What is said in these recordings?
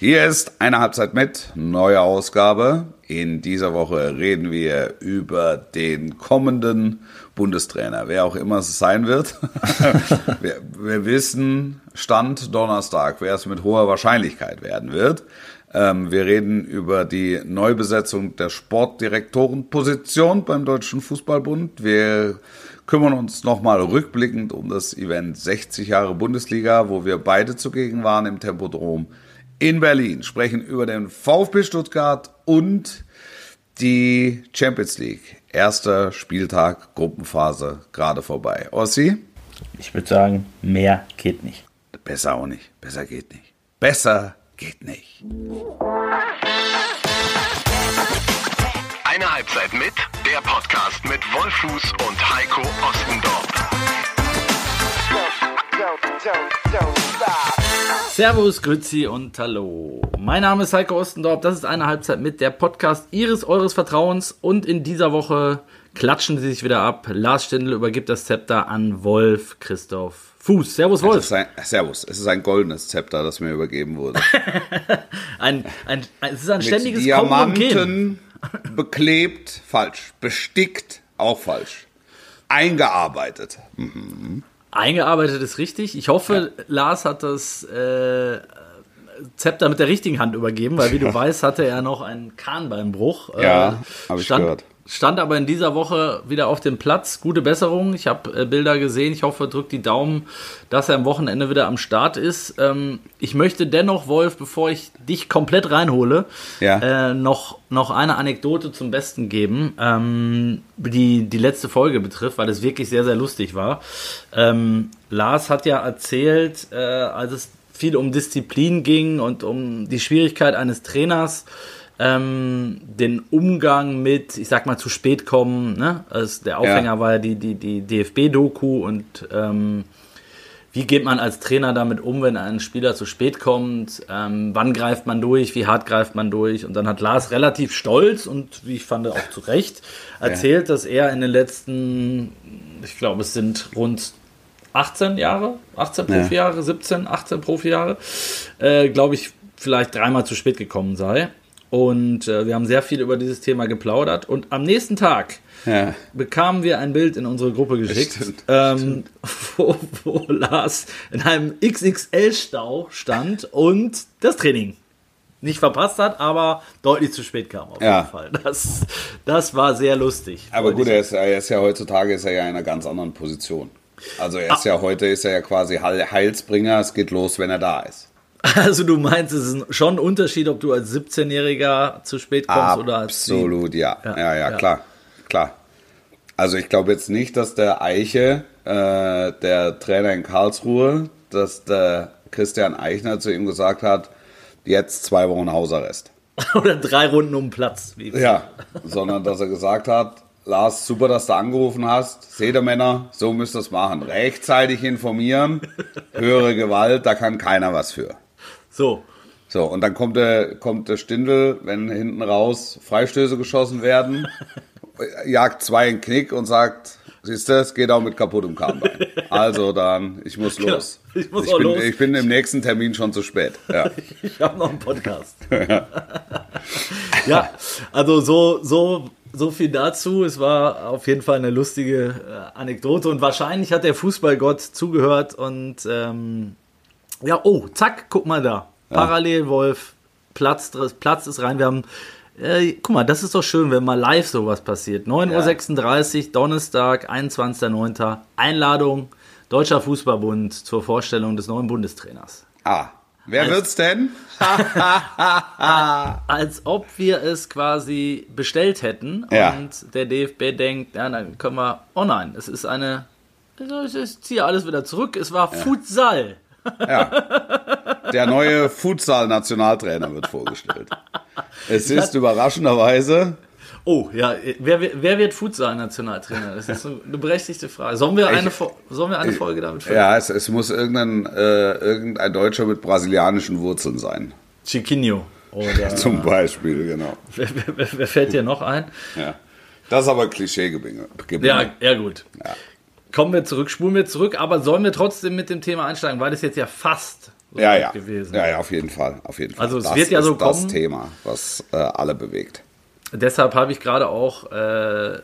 Hier ist eine Halbzeit mit, neue Ausgabe. In dieser Woche reden wir über den kommenden Bundestrainer, wer auch immer es sein wird. wir, wir, wissen, Stand Donnerstag, wer es mit hoher Wahrscheinlichkeit werden wird. Ähm, wir reden über die Neubesetzung der Sportdirektorenposition beim Deutschen Fußballbund. Wir kümmern uns nochmal rückblickend um das Event 60 Jahre Bundesliga, wo wir beide zugegen waren im Tempodrom in Berlin, sprechen über den VfB Stuttgart und die Champions League. Erster Spieltag, Gruppenphase, gerade vorbei. Ossi? Ich würde sagen, mehr geht nicht. Besser auch nicht. Besser geht nicht. Besser geht nicht. Eine Halbzeit mit, der Podcast mit Wolfuß und Heiko Ostendorf. Servus, Grüezi und Hallo. Mein Name ist Heiko Ostendorf. Das ist eine Halbzeit mit der Podcast Ihres, Eures Vertrauens. Und in dieser Woche klatschen sie sich wieder ab. Lars Stindl übergibt das Zepter an Wolf Christoph Fuß. Servus, Wolf. Ein, servus. Es ist ein goldenes Zepter, das mir übergeben wurde. ein, ein, ein, es ist ein ständiges mit Diamanten beklebt, falsch. Bestickt, auch falsch. Eingearbeitet. Mhm. Eingearbeitet ist richtig. Ich hoffe, ja. Lars hat das äh, Zepter mit der richtigen Hand übergeben, weil wie du weißt, hatte er noch einen Kahnbeinbruch. Ja, äh, habe ich gehört. Stand aber in dieser Woche wieder auf dem Platz. Gute Besserung. Ich habe äh, Bilder gesehen. Ich hoffe, drückt die Daumen, dass er am Wochenende wieder am Start ist. Ähm, ich möchte dennoch, Wolf, bevor ich dich komplett reinhole, ja. äh, noch, noch eine Anekdote zum Besten geben, ähm, die die letzte Folge betrifft, weil es wirklich sehr, sehr lustig war. Ähm, Lars hat ja erzählt, äh, als es viel um Disziplin ging und um die Schwierigkeit eines Trainers, ähm, den Umgang mit, ich sag mal, zu spät kommen. Ne? Also der Aufhänger ja. war ja die, die, die DFB-Doku und ähm, wie geht man als Trainer damit um, wenn ein Spieler zu spät kommt? Ähm, wann greift man durch? Wie hart greift man durch? Und dann hat Lars relativ stolz und wie ich fand auch zu Recht erzählt, ja. dass er in den letzten, ich glaube, es sind rund 18 Jahre, 18 Profijahre, ja. 17, 18 Profijahre, äh, glaube ich, vielleicht dreimal zu spät gekommen sei. Und äh, wir haben sehr viel über dieses Thema geplaudert. Und am nächsten Tag ja. bekamen wir ein Bild in unsere Gruppe geschickt, stimmt, ähm, stimmt. Wo, wo Lars in einem XXL-Stau stand und das Training nicht verpasst hat, aber deutlich zu spät kam auf ja. jeden Fall. Das, das war sehr lustig. Aber gut, er ist, er ist, ja heutzutage ist er ja in einer ganz anderen Position. Also er ist ah. ja heute ist er ja quasi Heilsbringer. Es geht los, wenn er da ist. Also du meinst, es ist schon ein Unterschied, ob du als 17-Jähriger zu spät kommst Absolut, oder als Absolut, ja. Ja, ja. ja, klar. Klar. Also ich glaube jetzt nicht, dass der Eiche, äh, der Trainer in Karlsruhe, dass der Christian Eichner zu ihm gesagt hat, jetzt zwei Wochen Hausarrest. oder drei Runden um Platz. ja, sondern dass er gesagt hat, Lars, super, dass du angerufen hast. Seht ihr Männer, so müsst ihr es machen. Rechtzeitig informieren, höhere Gewalt, da kann keiner was für. So. So, und dann kommt der, kommt der Stindel, wenn hinten raus Freistöße geschossen werden, jagt zwei in Knick und sagt, siehst du, es geht auch mit kaputtem Kahnbein. Also dann, ich muss genau, los. ich muss ich auch bin, los. Ich bin im nächsten Termin schon zu spät. Ja. ich habe noch einen Podcast. ja, also so, so so viel dazu. Es war auf jeden Fall eine lustige äh, Anekdote und wahrscheinlich hat der Fußballgott zugehört und ähm, ja, oh, zack, guck mal da. Parallel Wolf, Platz, Platz ist rein. Wir haben, äh, guck mal, das ist doch schön, wenn mal live sowas passiert. 9.36 Uhr, Donnerstag, 21.09. Einladung, Deutscher Fußballbund zur Vorstellung des neuen Bundestrainers. Ah, wer als, wird's denn? als ob wir es quasi bestellt hätten ja. und der DFB denkt, ja, dann können wir, oh nein, es ist eine, ich ziehe alles wieder zurück, es war ja. Futsal. Ja. Der neue Futsal-Nationaltrainer wird vorgestellt. Es ist überraschenderweise. Oh, ja, wer, wer wird Futsal-Nationaltrainer? Das ist eine berechtigte Frage. Sollen wir eine, sollen wir eine Folge damit führen? Ja, es, es muss irgendein, äh, irgendein Deutscher mit brasilianischen Wurzeln sein. Chiquinho. Oder, Zum Beispiel, genau. Wer, wer, wer, fällt dir noch ein? Ja. Das ist aber Klischee Ja, ja, gut. Ja. Kommen wir zurück, spulen wir zurück, aber sollen wir trotzdem mit dem Thema einsteigen, weil es jetzt ja fast so Ja, ja. gewesen. Ja, ja, auf jeden Fall. Auf jeden Fall. Also es das wird ja ist so das kommen. Thema, was äh, alle bewegt. Deshalb habe ich gerade auch, äh,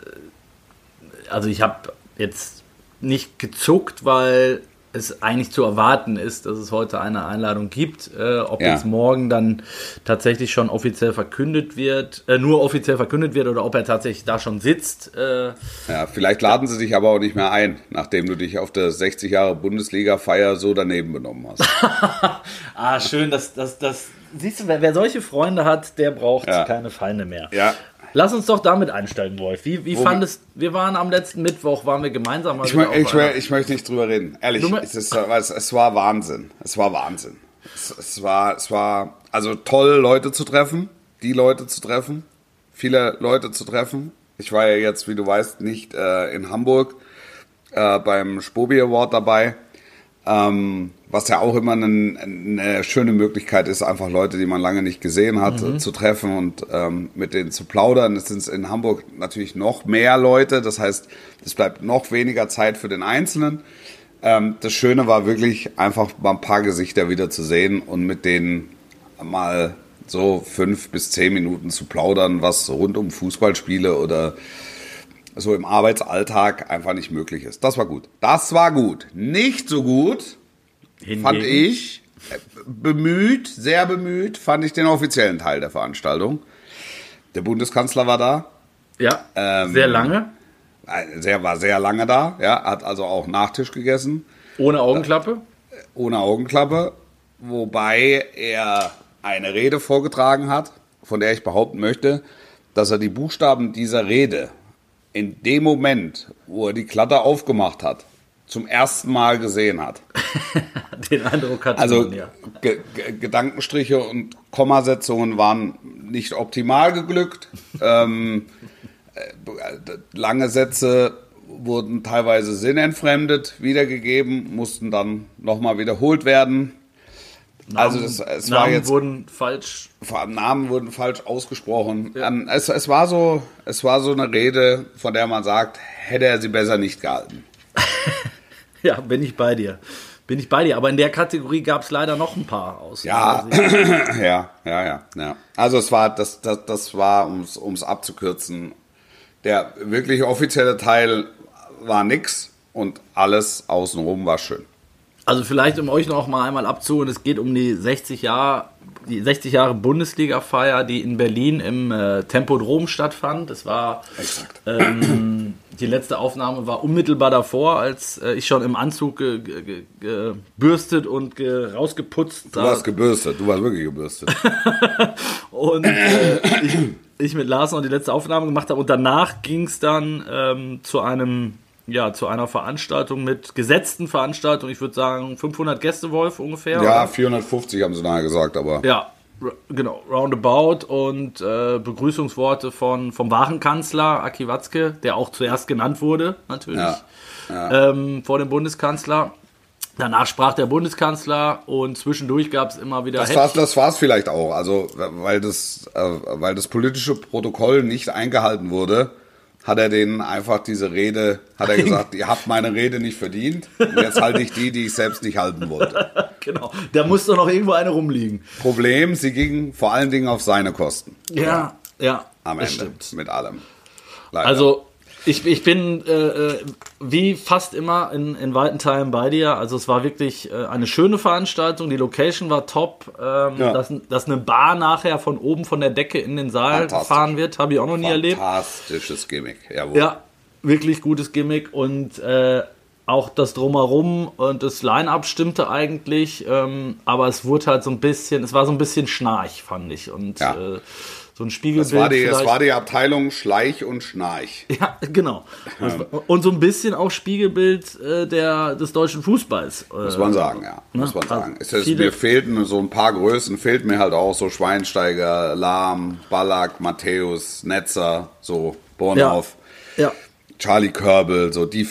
also ich habe jetzt nicht gezuckt, weil es eigentlich zu erwarten ist, dass es heute eine Einladung gibt. Äh, ob Ja. jetzt morgen dann tatsächlich schon offiziell verkündet wird, äh, nur offiziell verkündet wird oder ob er tatsächlich da schon sitzt. Äh, Ja, vielleicht laden sie dich aber auch nicht mehr ein, nachdem du dich auf der 60 Jahre Bundesliga-Feier so daneben benommen hast. ah, schön, dass das, siehst du, wer, wer solche Freunde hat, der braucht Ja. keine Feinde mehr. ja. Lass uns doch damit einsteigen, Wolf. Wie, wie Wo- fandest, wir waren am letzten Mittwoch, waren wir gemeinsam mal Ich, mö- ich, mö- ich möchte nicht drüber reden. Ehrlich, es, ist, es war Wahnsinn. Es war Wahnsinn. Es, es, war, es war also toll, Leute zu treffen, die Leute zu treffen, viele Leute zu treffen. Ich war ja jetzt, wie du weißt, nicht äh, in Hamburg äh, beim Spobi Award dabei. Ähm, was ja auch immer eine, eine schöne Möglichkeit ist, einfach Leute, die man lange nicht gesehen hat, Mhm. zu treffen und ähm, mit denen zu plaudern. Es sind in Hamburg natürlich noch mehr Leute, das heißt, es bleibt noch weniger Zeit für den Einzelnen. Ähm, das Schöne war wirklich einfach mal ein paar Gesichter wieder zu sehen und mit denen mal so fünf bis zehn Minuten zu plaudern, was rund um Fußballspiele oder so im Arbeitsalltag einfach nicht möglich ist. Das war gut. Das war gut. Nicht so gut fand Hingegen- ich äh, bemüht, sehr bemüht, fand ich den offiziellen Teil der Veranstaltung. Der Bundeskanzler war da. Ja, Ähm, sehr lange, Äh, Der war sehr lange da, ja, hat also auch Nachtisch gegessen, ohne Augenklappe. ohne Augenklappe, wobei er eine Rede vorgetragen hat, von der ich behaupten möchte, dass er die Buchstaben dieser Rede in dem Moment, wo er die Klatte aufgemacht hat, zum ersten Mal gesehen hat. Den Eindruck hatte Also man ja. Ge Ge Gedankenstriche und Kommasetzungen waren nicht optimal geglückt. ähm, äh, lange Sätze wurden teilweise sinnentfremdet wiedergegeben, mussten dann nochmal wiederholt werden. Also das, es war Namen jetzt wurden falsch. Namen wurden falsch ausgesprochen. Ähm, es, es war so, es war so eine Rede, von der man sagt, hätte er sie besser nicht gehalten. Ja, bin ich bei dir. Bin ich bei dir. Aber in der Kategorie gab es leider noch ein paar aus. Ja, Also, ja, ja, ja, ja. Also es war, das, das, das war, um es abzukürzen, der wirklich offizielle Teil war nix und alles außenrum war schön. Also vielleicht, um euch noch mal einmal abzuholen, es geht um die 60 Jahre, die 60 Jahre Bundesliga-Feier, die in Berlin im äh, Tempodrom stattfand. Es war ähm, die letzte Aufnahme war unmittelbar davor, als äh, ich schon im Anzug ge- ge- gebürstet und ge rausgeputzt Du warst gebürstet, du warst wirklich gebürstet. und äh, ich, ich mit Lars noch die letzte Aufnahme gemacht habe und danach ging es dann ähm, zu einem ja zu einer Veranstaltung mit gesetzten Veranstaltungen. Ich würde sagen 500 Gäste Wolf ungefähr. ja, oder? 450 haben sie nachher gesagt, aber ja. Genau, roundabout und äh, Begrüßungsworte von, vom Warenkanzler Aki Watzke, der auch zuerst genannt wurde, natürlich, Ja, Ähm, vor dem Bundeskanzler. Danach sprach der Bundeskanzler und zwischendurch gab es immer wieder das das war's vielleicht auch. Also weil das, äh, weil das politische Protokoll nicht eingehalten wurde, hat er denen einfach diese Rede, hat er gesagt, ihr habt meine Rede nicht verdient. Und jetzt halte ich die, die ich selbst nicht halten wollte. Genau, da muss doch noch irgendwo eine rumliegen. Problem, sie gingen vor allen Dingen auf seine Kosten Ja, ja, am Ende stimmt. mit allem. Leider. Also ich, ich bin äh, äh, wie fast immer in, in weiten Teilen bei dir. Also es war wirklich äh, eine schöne Veranstaltung. Die Location war top. Ähm, Ja. dass, dass eine Bar nachher von oben von der Decke in den Saal gefahren wird, habe ich auch noch nie erlebt. fantastisches Gimmick. Jawohl. Ja, wirklich gutes Gimmick und äh, auch das Drumherum und das Line-Up stimmte eigentlich, ähm, aber es wurde halt so ein bisschen, es war so ein bisschen schnarch, fand ich. Und Ja. äh, so ein Spiegelbild. Das war, die, das war die Abteilung Schleich und Schnarch. Ja, genau. Und so ein bisschen auch Spiegelbild äh, der, des deutschen Fußballs. Äh, Muss man sagen, ja. Muss man sagen. Es ist, mir fehlten so ein paar Größen, fehlt mir halt auch so Schweinsteiger, Lahm, Ballack, Matthäus, Netzer, so Bornauf, Ja. Charlie Körbel, so die,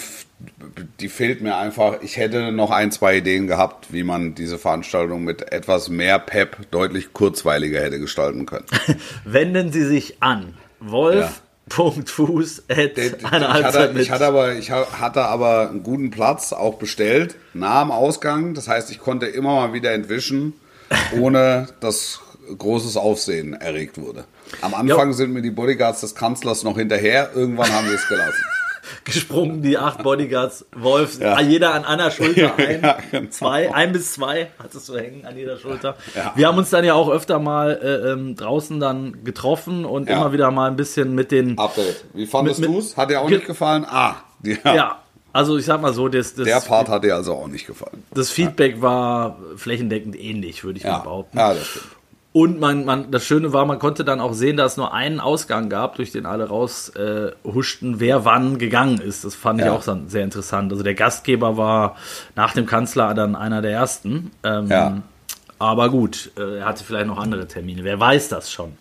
die fehlt mir einfach. Ich hätte noch ein, zwei Ideen gehabt, wie man diese Veranstaltung mit etwas mehr Pep deutlich kurzweiliger hätte gestalten können. Wenden Sie sich an Wolf Fuß at eine ich, hatte, mit. ich, hatte aber, ich ha- hatte aber einen guten Platz auch bestellt, nah am Ausgang. Das heißt, ich konnte immer mal wieder entwischen, ohne dass großes Aufsehen erregt wurde. Am Anfang sind mir die Bodyguards des Kanzlers noch hinterher, irgendwann haben wir es gelassen. Gesprungen, die acht Bodyguards, Wolf, Ja. jeder an einer Schulter ein, Ja, genau. zwei, ein bis zwei hattest du hängen an jeder Schulter. Ja. Wir haben uns dann ja auch öfter mal äh, ähm, draußen dann getroffen und immer wieder mal ein bisschen mit den, Update. Wie fandest du es? Hat dir auch nicht gefallen? Ah, ja. ja, also ich sag mal so, das, Der das, Part hat dir also auch nicht gefallen. das Feedback war flächendeckend ähnlich, würde ich mal behaupten. ja das stimmt. Und man, man, das Schöne war, man konnte dann auch sehen, dass es nur einen Ausgang gab, durch den alle raus äh, wer wann gegangen ist. Das fand ich Ja. auch dann sehr interessant. Also der Gastgeber war nach dem Kanzler dann einer der ersten. Ähm, Ja. Aber gut, äh, er hatte vielleicht noch andere Termine. Wer weiß das schon?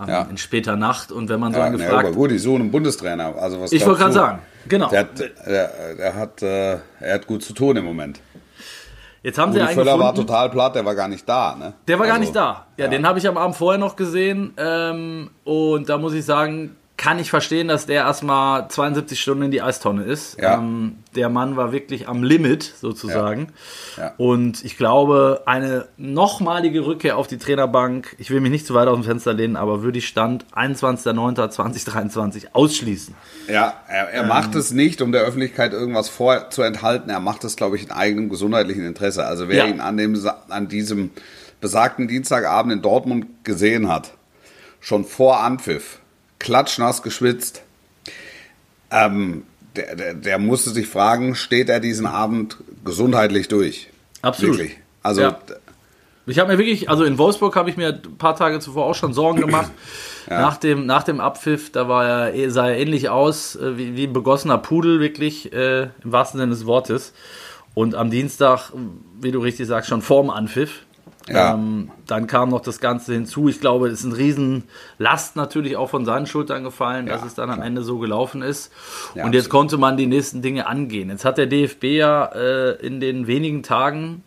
Ähm, Ja. In später Nacht. Und wenn man so Ja, gefragt aber gut, die suchen einen Bundestrainer. Also was Ich wollte gerade sagen, genau. Der hat, der, der hat, äh, er hat gut zu tun im Moment. Jetzt haben sie Rudi einen Völler war gefunden. total platt, der war gar nicht da. Ne? Der war gar Also, nicht da. Ja, den habe ich am Abend vorher noch gesehen. Ähm, und da muss ich sagen, kann ich verstehen, dass der erstmal 72 Stunden in die Eistonne ist. Ja. Ähm, der Mann war wirklich am Limit sozusagen. Ja. Ja. Und ich glaube, eine nochmalige Rückkehr auf die Trainerbank, ich will mich nicht zu weit aus dem Fenster lehnen, aber würde ich Stand 21.09.2023 ausschließen. Ja, er, er macht es nicht, um der Öffentlichkeit irgendwas vorzuenthalten. Er macht es, glaube ich, in eigenem gesundheitlichen Interesse. Also wer ihn an, dem, an diesem besagten Dienstagabend in Dortmund gesehen hat, schon vor Anpfiff, klatschnass geschwitzt, ähm, der, der, der musste sich fragen, steht er diesen Abend gesundheitlich durch? Absolut. Wirklich. Also Ja. Ich habe mir wirklich, also in Wolfsburg habe ich mir ein paar Tage zuvor auch schon Sorgen gemacht. Nach, dem, nach dem Abpfiff, da war er, eh- sah er ähnlich aus äh, wie, wie ein begossener Pudel, wirklich äh, im wahrsten Sinne des Wortes. Und am Dienstag, wie du richtig sagst, schon vorm Anpfiff. Ja. Ähm, dann kam noch das Ganze hinzu. Ich glaube, es ist eine Riesenlast natürlich auch von seinen Schultern gefallen, dass Ja, es dann am Ende so gelaufen ist. Ja, Und jetzt absolut. konnte man die nächsten Dinge angehen. Jetzt hat der DFB ja äh, in den wenigen Tagen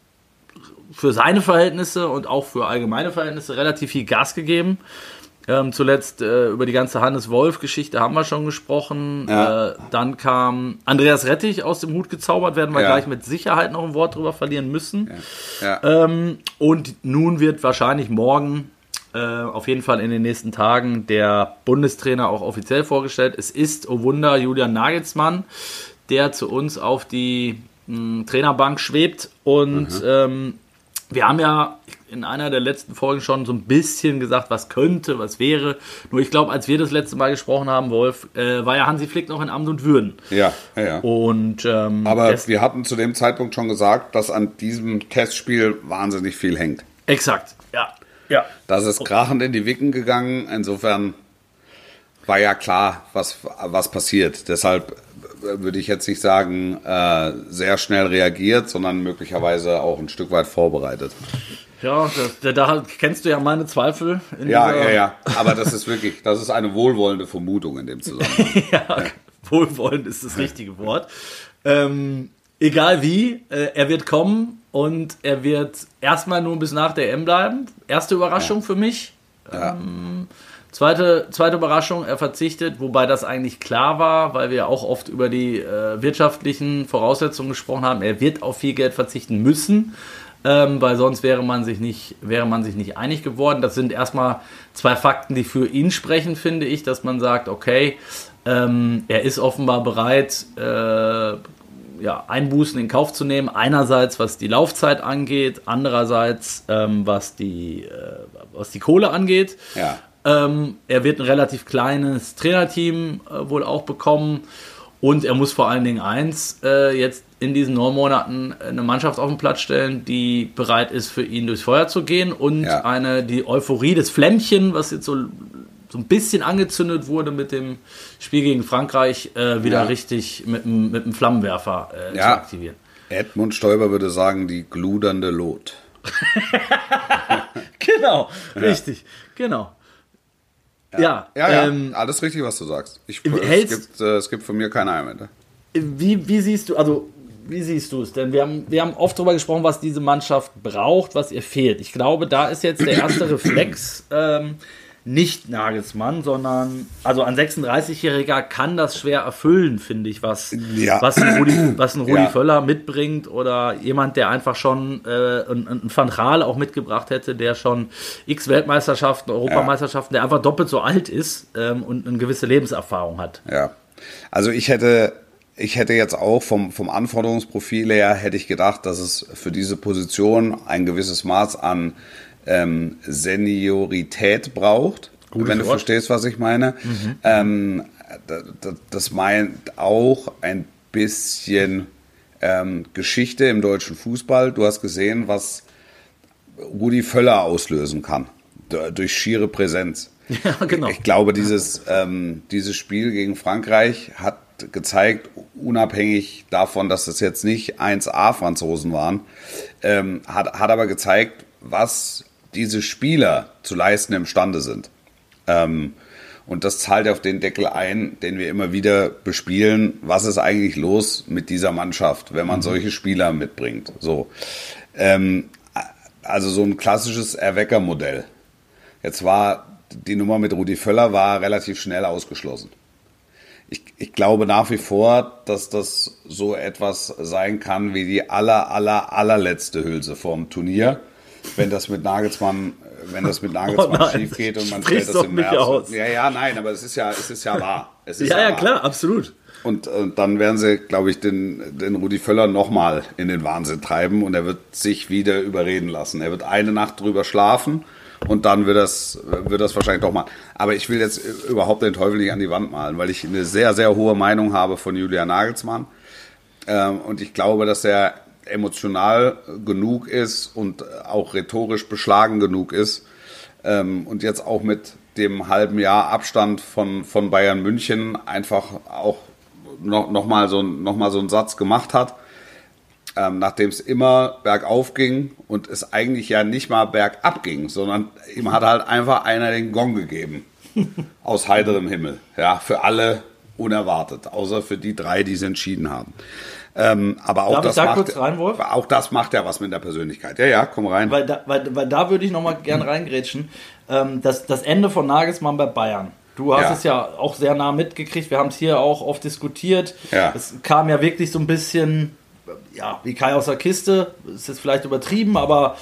für seine Verhältnisse und auch für allgemeine Verhältnisse relativ viel Gas gegeben. Ähm, zuletzt äh, über die ganze Hannes Wolf-Geschichte haben wir schon gesprochen. Ja. Äh, dann kam Andreas Rettich aus dem Hut gezaubert, werden wir Ja. gleich mit Sicherheit noch ein Wort drüber verlieren müssen. ja. Ähm, und nun wird wahrscheinlich morgen, äh, auf jeden Fall in den nächsten Tagen, der Bundestrainer auch offiziell vorgestellt. Es ist, oh Wunder, Julian Nagelsmann, der zu uns auf die mh, Trainerbank schwebt. Und ähm, wir haben ja in einer der letzten Folgen schon so ein bisschen gesagt, was könnte, was wäre. Nur ich glaube, als wir das letzte Mal gesprochen haben, Wolf, äh, war ja Hansi Flick noch in Amt und Würden. ja, ja, ja. Und ähm, Aber wir hatten zu dem Zeitpunkt schon gesagt, dass an diesem Testspiel wahnsinnig viel hängt. exakt, ja, ja. Das ist krachend in die Wicken gegangen. Insofern war ja klar, was, was passiert. Deshalb würde ich jetzt nicht sagen, äh, sehr schnell reagiert, sondern möglicherweise auch ein Stück weit vorbereitet. Ja, das, da, kennst du ja meine Zweifel. In Ja, ja, ja. Aber das ist wirklich, das ist eine wohlwollende Vermutung in dem Zusammenhang. ja, Wohlwollend ist das richtige Wort. Ähm, egal wie, äh, er wird kommen und er wird erstmal nur bis nach der M bleiben. Erste Überraschung für mich. Ja. Ähm, zweite, zweite Überraschung, er verzichtet, wobei das eigentlich klar war, weil wir auch oft über die äh, wirtschaftlichen Voraussetzungen gesprochen haben. Er wird auf viel Geld verzichten müssen. Ähm, weil sonst wäre man sich nicht wäre man sich nicht einig geworden. Das sind erstmal zwei Fakten, die für ihn sprechen, finde ich, dass man sagt, okay, ähm, er ist offenbar bereit, äh, ja, Einbußen in Kauf zu nehmen. Einerseits, was die Laufzeit angeht, andererseits, ähm, was, die, äh, was die Kohle angeht. Ja. Ähm, er wird ein relativ kleines Trainerteam äh, wohl auch bekommen. Und er muss vor allen Dingen eins äh, jetzt in diesen neun Monaten eine Mannschaft auf den Platz stellen, die bereit ist, für ihn durchs Feuer zu gehen und Ja. eine die Euphorie des Flämmchen, was jetzt so, so ein bisschen angezündet wurde mit dem Spiel gegen Frankreich, äh, wieder Ja. richtig mit, dem- mit dem Flammenwerfer äh, zu Ja. aktivieren. Edmund Stoiber würde sagen, die gludernde Lot. Genau, richtig, genau. Ja, Ja, ja, ähm, alles richtig, was du sagst. Ich, Wie es, hältst- gibt, äh, es gibt von mir keine Einwände. Wie, wie siehst du, also wie siehst du es? Denn wir haben, wir haben oft darüber gesprochen, was diese Mannschaft braucht, was ihr fehlt. Ich glaube, da ist jetzt der erste Reflex, ähm, nicht Nagelsmann, sondern also ein 36-Jähriger kann das schwer erfüllen, finde ich, was, Ja. was ein Rudi, was ein Rudi Ja. Völler mitbringt oder jemand, der einfach schon äh, ein, ein Van Gaal auch mitgebracht hätte, der schon x Weltmeisterschaften, Europameisterschaften, der einfach doppelt so alt ist ähm, und eine gewisse Lebenserfahrung hat. Ja. Also ich hätte, ich hätte jetzt auch vom, vom Anforderungsprofil her, hätte ich gedacht, dass es für diese Position ein gewisses Maß an ähm, Seniorität braucht. wenn du Wort. verstehst, was ich meine. Ähm, da- da- das meint auch ein bisschen ähm, Geschichte im deutschen Fußball. Du hast gesehen, was Rudi Völler auslösen kann. Durch schiere Präsenz. Ja, genau. Ich glaube, dieses, ähm, dieses Spiel gegen Frankreich hat gezeigt, unabhängig davon, dass es jetzt nicht 1A-Franzosen waren, ähm, hat, hat aber gezeigt, was diese Spieler zu leisten imstande sind. Ähm, und das zahlt auf den Deckel ein, den wir immer wieder bespielen. Was ist eigentlich los mit dieser Mannschaft, wenn man solche Spieler mitbringt? So, ähm, also so ein klassisches Erweckermodell. Jetzt war die Nummer mit Rudi Völler war relativ schnell ausgeschlossen. Ich, ich glaube nach wie vor, dass das so etwas sein kann wie die aller, aller, allerletzte Hülse vom Turnier. Wenn das mit Nagelsmann, wenn das mit Nagelsmann Oh nein, schief geht und man stellt das im März. aus. Ja, ja, nein, aber es ist ja, es ist ja wahr. Ist Ja, ja, wahr. klar, absolut. Und, und dann werden sie, glaube ich, den, den Rudi Völler nochmal in den Wahnsinn treiben und er wird sich wieder überreden lassen. Er wird eine Nacht drüber schlafen und dann wird das, wird das wahrscheinlich doch mal. Aber ich will jetzt überhaupt den Teufel nicht an die Wand malen, weil ich eine sehr, sehr hohe Meinung habe von Julian Nagelsmann. Ähm, und ich glaube, dass er emotional genug ist und auch rhetorisch beschlagen genug ist. Ähm, und jetzt auch mit dem halben Jahr Abstand von, von Bayern München einfach auch noch, noch, mal so, noch mal so einen Satz gemacht hat, ähm, nachdem es immer bergauf ging und es eigentlich ja nicht mal bergab ging, sondern ihm hat halt einfach einer den Gong gegeben. aus heiterem Himmel. Ja, für alle unerwartet, außer für die drei, die es entschieden haben. Ähm, aber auch Darf ich das da macht, kurz rein, Wolf? Auch das macht ja was mit der Persönlichkeit. Ja, ja, komm rein. Weil da, weil, weil da würde ich nochmal gern reingrätschen. Ähm, das, das Ende von Nagelsmann bei Bayern. Du hast Ja. es ja auch sehr nah mitgekriegt. Wir haben es hier auch oft diskutiert. Ja. Es kam ja wirklich so ein bisschen, ja, wie Kai aus der Kiste. Ist jetzt vielleicht übertrieben, aber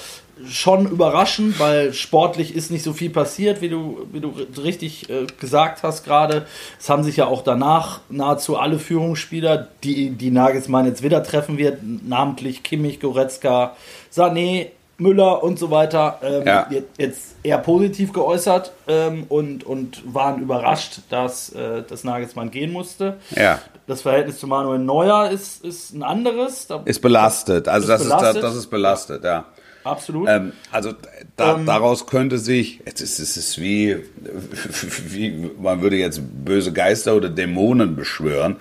schon überraschend, weil sportlich ist nicht so viel passiert, wie du, wie du richtig äh, gesagt hast gerade. Es haben sich ja auch danach nahezu alle Führungsspieler, die, die Nagelsmann jetzt wieder treffen wird, namentlich Kimmich, Goretzka, Sané, Müller und so weiter, ähm, Ja. jetzt- eher positiv geäußert ähm, und, und waren überrascht, dass, äh, dass Nagelsmann gehen musste. Ja. Das Verhältnis zu Manuel Neuer ist, ist ein anderes. Da, Ist belastet. Also Ist das, belastet? Ist, das ist belastet, ja. Absolut. Ähm, also da, Ähm. daraus könnte sich, es ist, es ist wie, wie, man würde jetzt böse Geister oder Dämonen beschwören.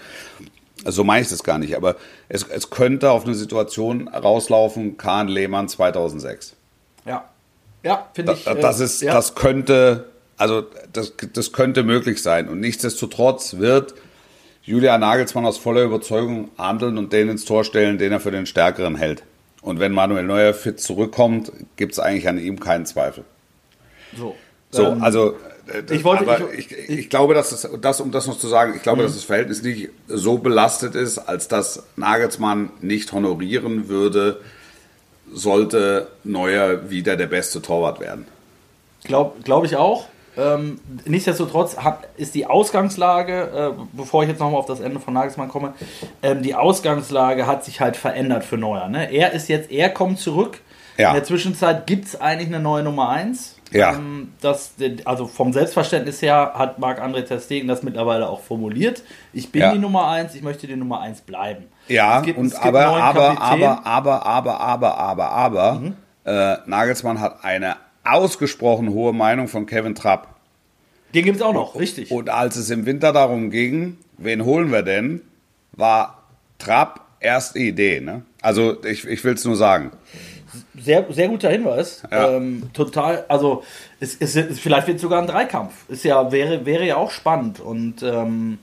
So meine ich das gar nicht, aber es, es könnte auf eine Situation rauslaufen, Kahn Lehmann 2006. ja. Ja, finde ich. Da- äh, Das ist, ja. das könnte, also das, das könnte möglich sein. Und nichtsdestotrotz wird Julian Nagelsmann aus voller Überzeugung handeln und den ins Tor stellen, den er für den Stärkeren hält. Und wenn Manuel Neuer fit zurückkommt, gibt es eigentlich an ihm keinen Zweifel. so. So, Ähm, also ich wollte- aber ich- ich, ich, glaube, dass das, das, um das noch zu sagen, ich glaube, dass das Verhältnis nicht so belastet ist, als dass Nagelsmann nicht honorieren würde, sollte Neuer wieder der beste Torwart werden. Glaube glaub ich auch. Ähm, nichtsdestotrotz hat, ist die Ausgangslage, äh, bevor ich jetzt nochmal auf das Ende von Nagelsmann komme, ähm, die Ausgangslage hat sich halt verändert für Neuer. Ne? Er ist jetzt, er kommt zurück. Ja. In der Zwischenzeit gibt es eigentlich eine neue Nummer 1. Ja. Ähm, das, also vom Selbstverständnis her hat Marc-André Ter Stegen das mittlerweile auch formuliert. Ich bin Ja. die Nummer 1, ich möchte die Nummer 1 bleiben. Ja, Es gibt- und es gibt aber, neuen aber, Kapitän. aber, aber, aber, aber, aber, aber, Mhm. äh, Nagelsmann hat eine ausgesprochen hohe Meinung von Kevin Trapp. Den gibt es auch noch, richtig. Und als es im Winter darum ging, wen holen wir denn, war Trapp erste Idee. Ne? Also ich, ich will es nur sagen. Sehr, sehr guter Hinweis. Ja. Ähm, total, also es, es, vielleicht wird sogar ein Dreikampf. Ist ja, wäre, wäre ja auch spannend. Und ähm,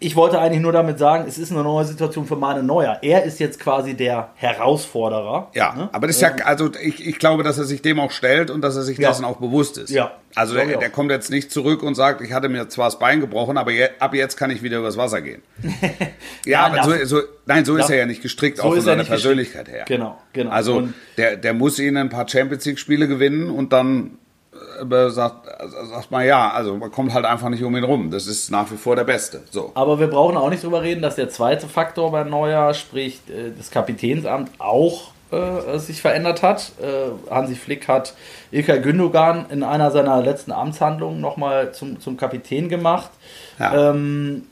ich wollte eigentlich nur damit sagen, es ist eine neue Situation für Manuel Neuer. Er ist jetzt quasi der Herausforderer. Ja, ne? aber das ist ja, also ich, ich glaube, dass er sich dem auch stellt und dass er sich Ja. dessen auch bewusst ist. Ja. Also der, der kommt jetzt nicht zurück und sagt, ich hatte mir zwar das Bein gebrochen, aber je, ab jetzt kann ich wieder übers Wasser gehen. ja, aber so, so, nein, so ist er ja nicht gestrickt, so auch von er seiner nicht gestrickt. Persönlichkeit her. Genau, genau. Also Und- der, der muss ihnen ein paar Champions League-Spiele gewinnen und dann sagt, also sagt man ja, also man kommt halt einfach nicht um ihn rum. Das ist nach wie vor der Beste. So. Aber wir brauchen auch nicht drüber reden, dass der zweite Faktor bei Neuer, sprich äh, das Kapitänsamt, auch äh, sich verändert hat. Äh, Hansi Flick hat Ilkay Gündogan in einer seiner letzten Amtshandlungen nochmal zum, zum Kapitän gemacht. Ja. Ähm,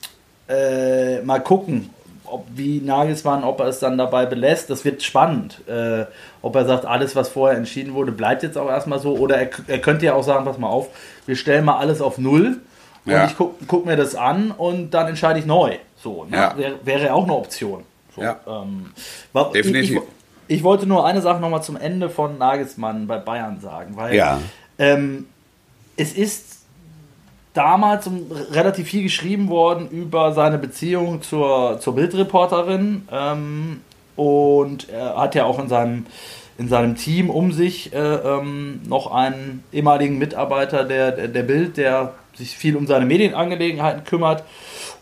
äh, mal gucken, ob wie Nagelsmann, ob er es dann dabei belässt. Das wird spannend. Äh, ob er sagt, alles, was vorher entschieden wurde, bleibt jetzt auch erstmal so. Oder er, er könnte ja auch sagen, pass mal auf, wir stellen mal alles auf Null. Und Ja. ich guck, guck mir das an und dann entscheide ich neu. So, ne? Ja. Wäre, wäre auch eine Option. So, Ja. ähm, Definitiv. Ich, ich, ich wollte nur eine Sache nochmal zum Ende von Nagelsmann bei Bayern sagen, weil Ja. ähm, es ist damals relativ viel geschrieben worden über seine Beziehung zur, zur Bildreporterin ähm, und er hat ja auch in seinem, in seinem Team um sich äh, ähm, noch einen ehemaligen Mitarbeiter der, der, der Bild, der sich viel um seine Medienangelegenheiten kümmert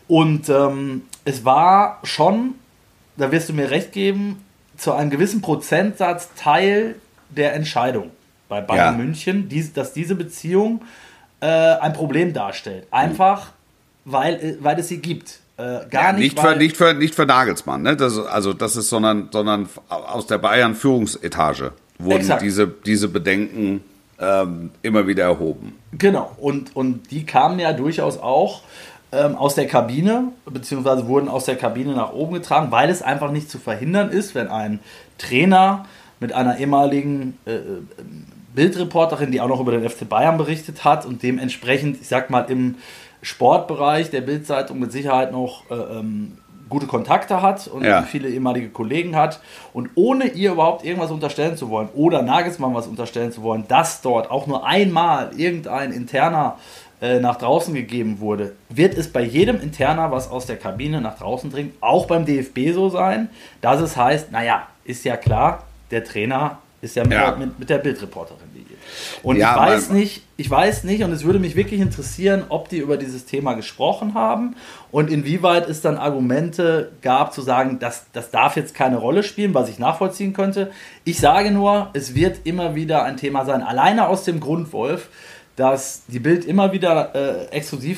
und ähm, es war schon, da wirst du mir recht geben, zu einem gewissen Prozentsatz Teil der Entscheidung bei Bayern Ja. München, dass diese Beziehung äh, ein Problem darstellt. Einfach, weil, äh, weil es sie gibt. Äh, gar Ja, nicht, nicht, für, nicht, für, nicht für Nagelsmann, ne? Das, also das ist, sondern, sondern aus der Bayern-Führungsetage wurden Exakt. diese, diese Bedenken ähm, immer wieder erhoben. Genau, und, und die kamen ja durchaus auch ähm, aus der Kabine, beziehungsweise wurden aus der Kabine nach oben getragen, weil es einfach nicht zu verhindern ist, wenn ein Trainer mit einer ehemaligen äh, äh, Bildreporterin, die auch noch über den FC Bayern berichtet hat und dementsprechend, ich sag mal, im Sportbereich der Bildzeitung mit Sicherheit noch äh, ähm, gute Kontakte hat und Ja. viele ehemalige Kollegen hat und ohne ihr überhaupt irgendwas unterstellen zu wollen oder Nagelsmann was unterstellen zu wollen, dass dort auch nur einmal irgendein interner äh, nach draußen gegeben wurde, wird es bei jedem interner, was aus der Kabine nach draußen dringt, auch beim DFB so sein, dass es heißt, naja, ist ja klar, der Trainer ist ja mit, Ja. Der, mit, mit der Bildreporterin liiert. Und Ja, ich weiß man- nicht, ich weiß nicht, und es würde mich wirklich interessieren, ob die über dieses Thema gesprochen haben und inwieweit es dann Argumente gab zu sagen, das, das darf jetzt keine Rolle spielen, was ich nachvollziehen könnte. Ich sage nur, es wird immer wieder ein Thema sein, alleine aus dem Grund, Wolf, dass die Bild immer wieder äh,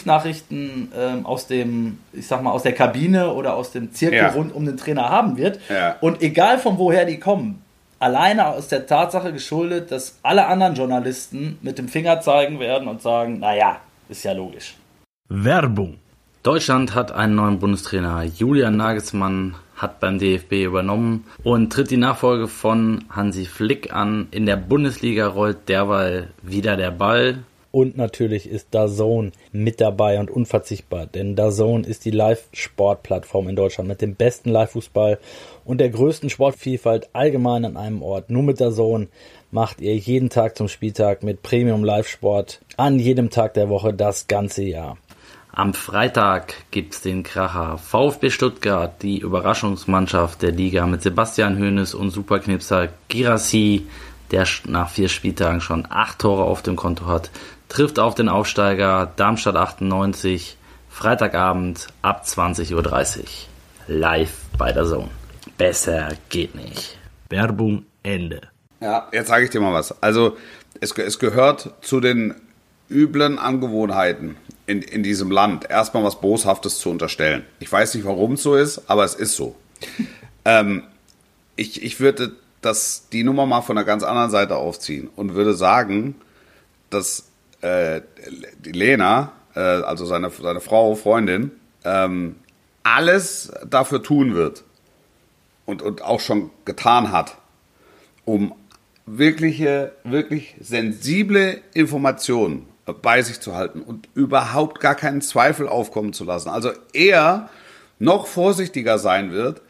Exklusivnachrichten ähm, aus dem, ich sag mal, aus der Kabine oder aus dem Zirkel Ja. rund um den Trainer haben wird. Ja. Und egal von woher die kommen, alleine aus der Tatsache geschuldet, dass alle anderen Journalisten mit dem Finger zeigen werden und sagen, naja, ist ja logisch. Werbung. Deutschland hat einen neuen Bundestrainer. Julian Nagelsmann hat beim DFB übernommen und tritt die Nachfolge von Hansi Flick an. In der Bundesliga rollt derweil wieder der Ball. Und natürlich ist DAZN mit dabei und unverzichtbar, denn DAZN ist die Live-Sport-Plattform in Deutschland mit dem besten Live-Fußball und der größten Sportvielfalt allgemein an einem Ort. Nur mit DAZN macht ihr jeden Tag zum Spieltag mit Premium Live-Sport an jedem Tag der Woche das ganze Jahr. Am Freitag gibt's den Kracher. VfB Stuttgart, die Überraschungsmannschaft der Liga mit Sebastian Hoeneß und Superknipser Girassi, der nach vier Spieltagen schon acht Tore auf dem Konto hat, trifft auf den Aufsteiger Darmstadt 98, Freitagabend ab 20.30 Uhr. Live bei der Zone. Besser geht nicht. Werbung Ende. Ja, jetzt sage ich dir mal was. Also es, es gehört zu den üblen Angewohnheiten in, in diesem Land, erstmal was Boshaftes zu unterstellen. Ich weiß nicht, warum es so ist, aber es ist so. ähm, ich, ich würde das, die Nummer mal von einer ganz anderen Seite aufziehen und würde sagen, dass äh, die Lena, äh, also seine, seine Frau, Freundin, ähm, alles dafür tun wird und, und auch schon getan hat, um wirkliche, wirklich sensible Informationen bei sich zu halten und überhaupt gar keinen Zweifel aufkommen zu lassen. Also eher noch vorsichtiger sein wird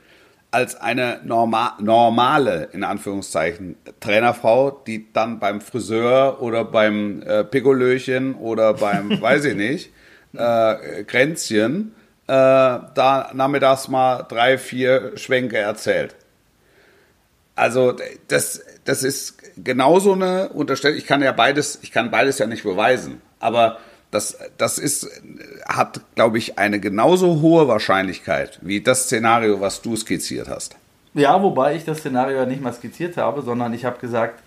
als eine norma normale, in Anführungszeichen, Trainerfrau, die dann beim Friseur oder beim äh, Piccolöchen oder beim, weiß ich nicht, äh, Kränzchen äh, da nachmittags mal drei, vier Schwenke erzählt. Also das, das ist genauso eine Unterstellung. Ich kann ja beides, ich kann beides ja nicht beweisen, aber das, das ist, hat, glaube ich, eine genauso hohe Wahrscheinlichkeit wie das Szenario, was du skizziert hast. Ja, wobei ich das Szenario ja nicht mal skizziert habe, sondern ich habe gesagt,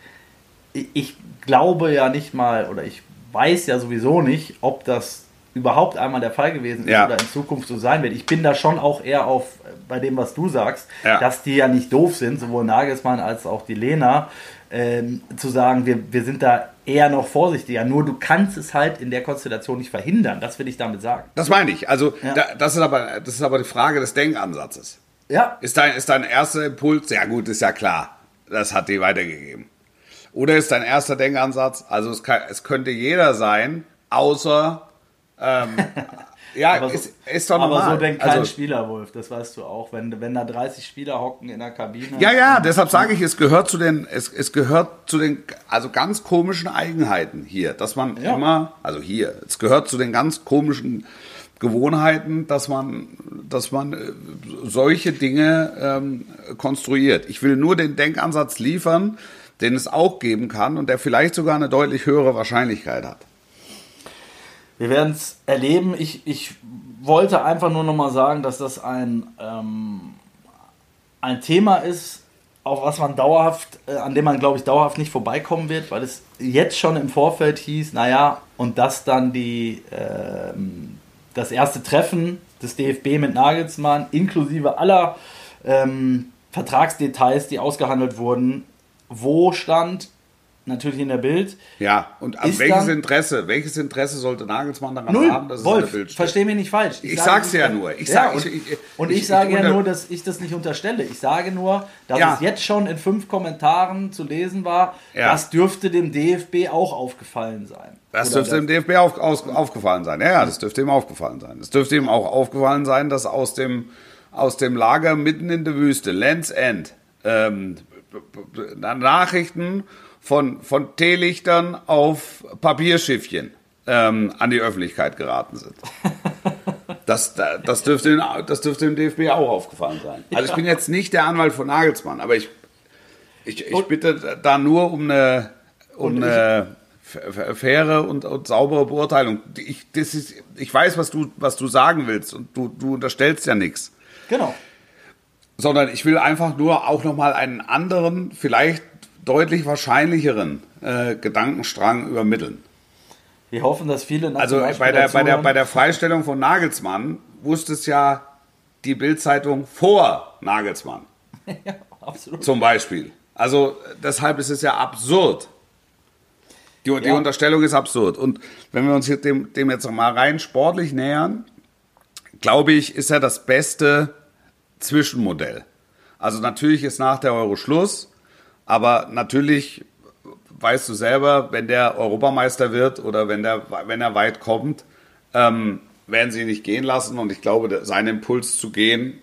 ich, ich glaube ja nicht mal oder ich weiß ja sowieso nicht, ob das überhaupt einmal der Fall gewesen ist Ja. oder in Zukunft so sein wird. Ich bin da schon auch eher auf bei dem, was du sagst, Ja. dass die ja nicht doof sind, sowohl Nagelsmann als auch die Lena, ähm, zu sagen, wir, wir sind da eher noch vorsichtiger. Nur du kannst es halt in der Konstellation nicht verhindern. Das will ich damit sagen. Das meine ich. Also Ja. da, das, ist aber, das ist aber die Frage des Denkansatzes. Ja, Ist dein, ist dein erster Impuls, ja gut, ist ja klar, das hat die weitergegeben. Oder ist dein erster Denkansatz, also es, kann, es könnte jeder sein, außer, ähm, ja, aber so, ist, ist doch aber normal. so denkt kein also, Spieler, Wolf, das weißt du auch. Wenn, wenn da 30 Spieler hocken in der Kabine. ja, ja, deshalb sage ich, es gehört zu den, es, es gehört zu den, also ganz komischen Eigenheiten hier, dass man Ja. immer, also hier, es gehört zu den ganz komischen Gewohnheiten, dass man, dass man äh, solche Dinge ähm, konstruiert. Ich will nur den Denkansatz liefern, den es auch geben kann und der vielleicht sogar eine deutlich höhere Wahrscheinlichkeit hat. Wir werden es erleben. Ich, ich wollte einfach nur noch mal sagen, dass das ein, ähm, ein Thema ist, auf was man dauerhaft, äh, an dem man, glaube ich, dauerhaft nicht vorbeikommen wird, weil es jetzt schon im Vorfeld hieß, naja, und das dann die, ähm, das erste Treffen des DFB mit Nagelsmann, inklusive aller ähm, Vertragsdetails, die ausgehandelt wurden, wo stand, natürlich in der Bild, Ja, und welches Interesse, welches Interesse sollte Nagelsmann daran Null. haben, dass es in der Wolf, Bild steht? versteh mich nicht falsch. Ich sage sag's nicht, ja nur. Ich Ja, sag- und, ich- ich- und ich- ich, sage ich ja nur, dass ich das nicht unterstelle. Ich sage nur, dass Ja. es jetzt schon in fünf Kommentaren zu lesen war. Ja. Das dürfte dem DFB auch aufgefallen sein. Das dürfte dem DFB auf, aus, aufgefallen sein. Ja, ja, das dürfte ihm aufgefallen sein. Es dürfte ihm auch aufgefallen sein, dass aus dem, aus dem Lager mitten in der Wüste, Lands End, ähm, Nachrichten von, von Teelichtern auf Papierschiffchen ähm, an die Öffentlichkeit geraten sind. Das, das, dürfte, das dürfte dem DFB auch aufgefallen sein. Also ich bin jetzt nicht der Anwalt von Nagelsmann, aber ich, ich, ich bitte da nur um eine, um eine faire und, und saubere Beurteilung. Ich, das ist, ich weiß, was du, was du sagen willst und du, du unterstellst ja nichts. Genau. Sondern ich will einfach nur auch nochmal einen anderen, vielleicht deutlich wahrscheinlicheren äh, Gedankenstrang übermitteln. Wir hoffen, dass viele Also bei der, bei, der, bei der Freistellung von Nagelsmann wusste es ja die Bildzeitung vor Nagelsmann ja, absolut. zum Beispiel. Also deshalb ist es ja absurd. Die, die Ja. Unterstellung ist absurd. Und wenn wir uns hier dem, dem jetzt mal rein sportlich nähern, glaube ich, ist er das beste Zwischenmodell. Also natürlich ist nach der Euro Schluss, aber natürlich weißt du selber, wenn der Europameister wird oder wenn, der, wenn er weit kommt, ähm, werden sie ihn nicht gehen lassen. Und ich glaube, sein Impuls zu gehen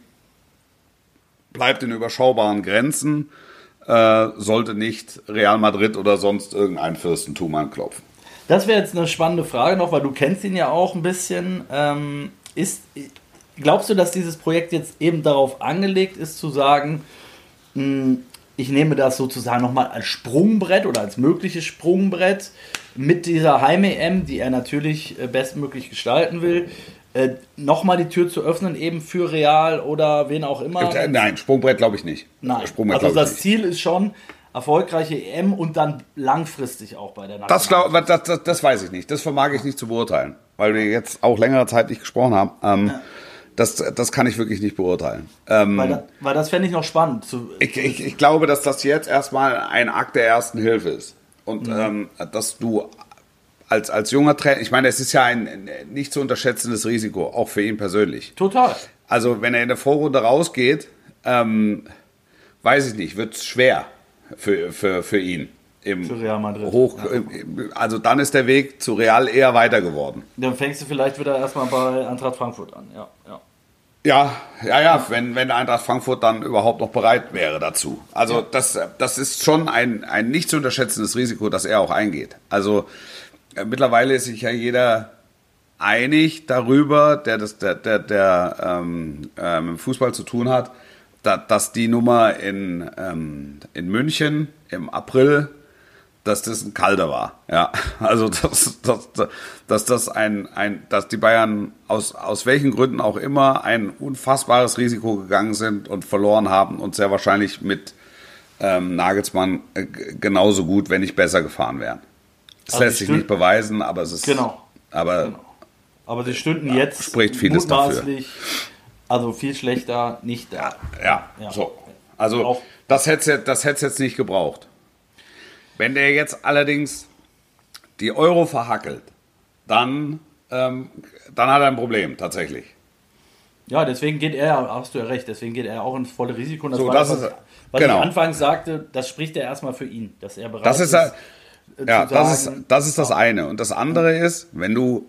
bleibt in überschaubaren Grenzen, äh, sollte nicht Real Madrid oder sonst irgendein Fürstentum anklopfen. Das wäre jetzt eine spannende Frage noch, weil du kennst ihn ja auch ein bisschen. Ähm, ist, glaubst du, dass dieses Projekt jetzt eben darauf angelegt ist, zu sagen, mh, ich nehme das sozusagen nochmal als Sprungbrett oder als mögliches Sprungbrett mit dieser Heim-EM, die er natürlich äh, bestmöglich gestalten will, äh, nochmal die Tür zu öffnen, eben für Real oder wen auch immer? Nein, Sprungbrett glaube ich nicht. Nein. Sprungbrett also das. Ziel ist schon erfolgreiche EM und dann langfristig auch bei der Das, glaub, das, das, das weiß ich nicht. Das vermag ich nicht zu beurteilen, weil wir jetzt auch längere Zeit nicht gesprochen haben. Ähm, das, das kann ich wirklich nicht beurteilen. Ähm, Weil, da, weil das fände ich noch spannend. Ich, ich, ich glaube, dass das jetzt erstmal ein Akt der ersten Hilfe ist. Und Mhm. ähm, dass du als, als junger Trainer, ich meine, es ist ja ein nicht zu unterschätzendes Risiko, auch für ihn persönlich. total. Also wenn er in der Vorrunde rausgeht, ähm, weiß ich nicht, wird es schwer für, für, für ihn. Im Für Real Madrid. Hoch, im- also dann ist der Weg zu Real eher weiter geworden. Dann fängst du vielleicht wieder erstmal bei Eintracht Frankfurt an. Ja, ja. Ja, ja, ja, wenn, wenn Eintracht Frankfurt dann überhaupt noch bereit wäre dazu. Also das, das ist schon ein, ein nicht zu unterschätzendes Risiko, das er auch eingeht. Also äh, mittlerweile ist sich ja jeder einig darüber, der das, der, der, der ähm, äh, mit Fußball zu tun hat, da, dass die Nummer in, ähm, in München im April, dass das ein Kalter war. Ja, also dass, dass, dass das ein, ein, dass die Bayern aus, aus welchen Gründen auch immer ein unfassbares Risiko gegangen sind und verloren haben und sehr wahrscheinlich mit ähm, Nagelsmann äh, genauso gut, wenn nicht besser gefahren wären. Das Also lässt sich nicht beweisen, aber es ist. Genau. Aber Genau. Aber sie stünden jetzt spricht vieles dafür. also viel schlechter nicht da. Ja, Ja. so. Also Auch- das hätte es das hätt's jetzt nicht gebraucht. Wenn der jetzt allerdings die Euro verhackelt, dann, ähm, dann hat er ein Problem tatsächlich. Ja, deswegen geht er, hast du ja recht, deswegen geht er auch ins volle Risiko. Und das So, war das was, ist- was genau. ich anfangs sagte, das spricht ja erstmal für ihn, dass er bereit Das ist, ja, äh, ja, zu das ist, sagen, das ist das eine. Und das andere ist, wenn du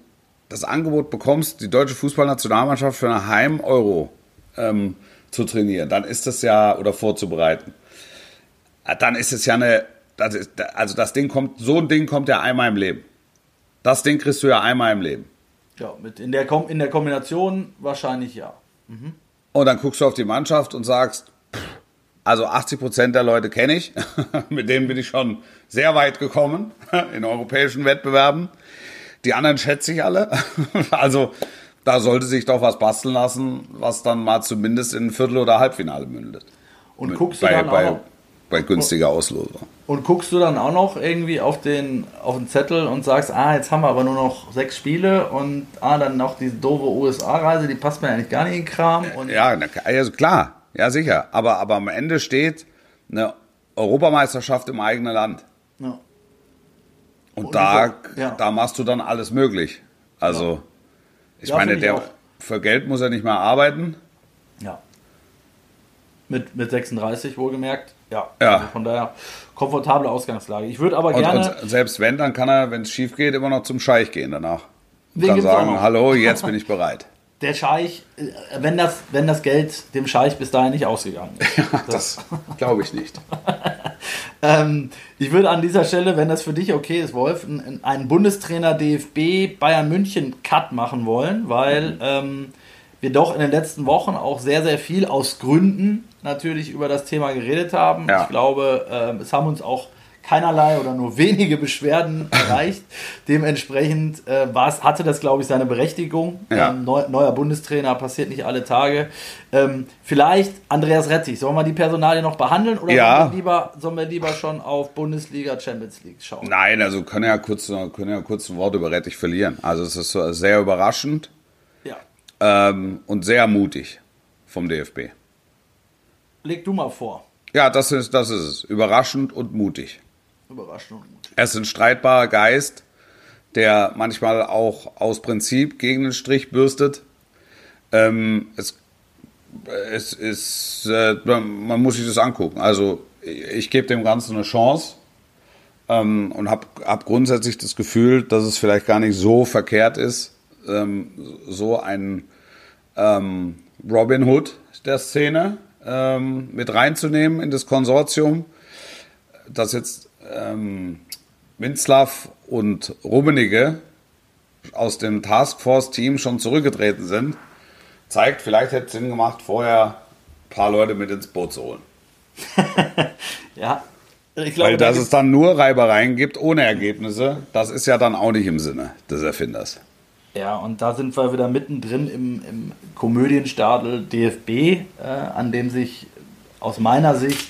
das Angebot bekommst, die deutsche Fußballnationalmannschaft für eine Heim-Euro ähm, zu trainieren, dann ist das ja, oder vorzubereiten, äh, dann ist es ja eine, das ist, also das Ding kommt, so ein Ding kommt ja einmal im Leben. Das Ding kriegst du ja einmal im Leben. Ja, mit in, der Kom in der Kombination wahrscheinlich ja. Und dann guckst du auf die Mannschaft und sagst, pff, also 80 Prozent der Leute kenne ich, mit denen bin ich schon sehr weit gekommen in europäischen Wettbewerben. Die anderen schätze ich alle. Also da sollte sich doch was basteln lassen, was dann mal zumindest in ein Viertel- oder Halbfinale mündet. Und guckst du bei, dann auch bei, noch, bei günstiger Auslosung. Und guckst du dann auch noch irgendwie auf den auf den Zettel und sagst, ah, jetzt haben wir aber nur noch sechs Spiele und ah, dann noch diese doofe USA-Reise, die passt mir eigentlich gar nicht in den Kram. Ja, also klar, ja sicher. Aber, aber am Ende steht eine Europameisterschaft im eigenen Land. ja. Und, Und da, ich ja. da machst du dann alles möglich. Also, ich Ja, meine, finde ich der, auch. für Geld muss er nicht mehr arbeiten. Ja. Mit, mit 36 wohlgemerkt. Ja. Ja. Also von daher komfortable Ausgangslage. Ich würde aber Und, gerne. und selbst wenn, dann kann er, wenn es schief geht, immer noch zum Scheich gehen danach. Und auch sagen, hallo, jetzt bin ich bereit. der Scheich, äh, wenn das, wenn das Geld dem Scheich bis dahin nicht ausgegangen ist. Das glaube ich nicht. Ähm, ich würde an dieser Stelle, wenn das für dich okay ist, Wolf, einen Bundestrainer DFB Bayern München Cut machen wollen, weil ähm, wir doch in den letzten Wochen auch sehr, sehr viel aus Gründen natürlich über das Thema geredet haben. Ja. Ich glaube, ähm, es haben uns auch keinerlei oder nur wenige Beschwerden erreicht. Dementsprechend äh, war's, hatte das, glaube ich, seine Berechtigung. Ja. Ähm, neu, neuer Bundestrainer passiert nicht alle Tage. Ähm, vielleicht Andreas Rettich. Sollen wir die Personalie noch behandeln oder Ja. sollen, wir lieber, sollen wir lieber schon auf Bundesliga, Champions League schauen? Nein, also können ja kurz, können ja kurz ein Wort über Rettich verlieren. Also es ist sehr überraschend Ja. Ähm, und sehr mutig vom DFB. Leg du mal vor. Ja, das ist, das ist es. Überraschend und mutig. Überraschend und mutig. Er ist ein streitbarer Geist, der manchmal auch aus Prinzip gegen den Strich bürstet. Ähm, es, es ist, äh, man muss sich das angucken. Also ich gebe dem Ganzen eine Chance ähm, und habe hab grundsätzlich das Gefühl, dass es vielleicht gar nicht so verkehrt ist, ähm, so ein ähm, Robin Hood der Szene ähm, mit reinzunehmen in das Konsortium, dass jetzt ähm, Winslav und Rummenigge aus dem Taskforce-Team schon zurückgetreten sind, zeigt, vielleicht hätte es Sinn gemacht, vorher ein paar Leute mit ins Boot zu holen. Ja. Ich glaube, Weil da dass gibt- es dann nur Reibereien gibt ohne Ergebnisse, das ist ja dann auch nicht im Sinne des Erfinders. Ja, und da sind wir wieder mittendrin im, im Komödienstadel DFB, äh, an dem sich aus meiner Sicht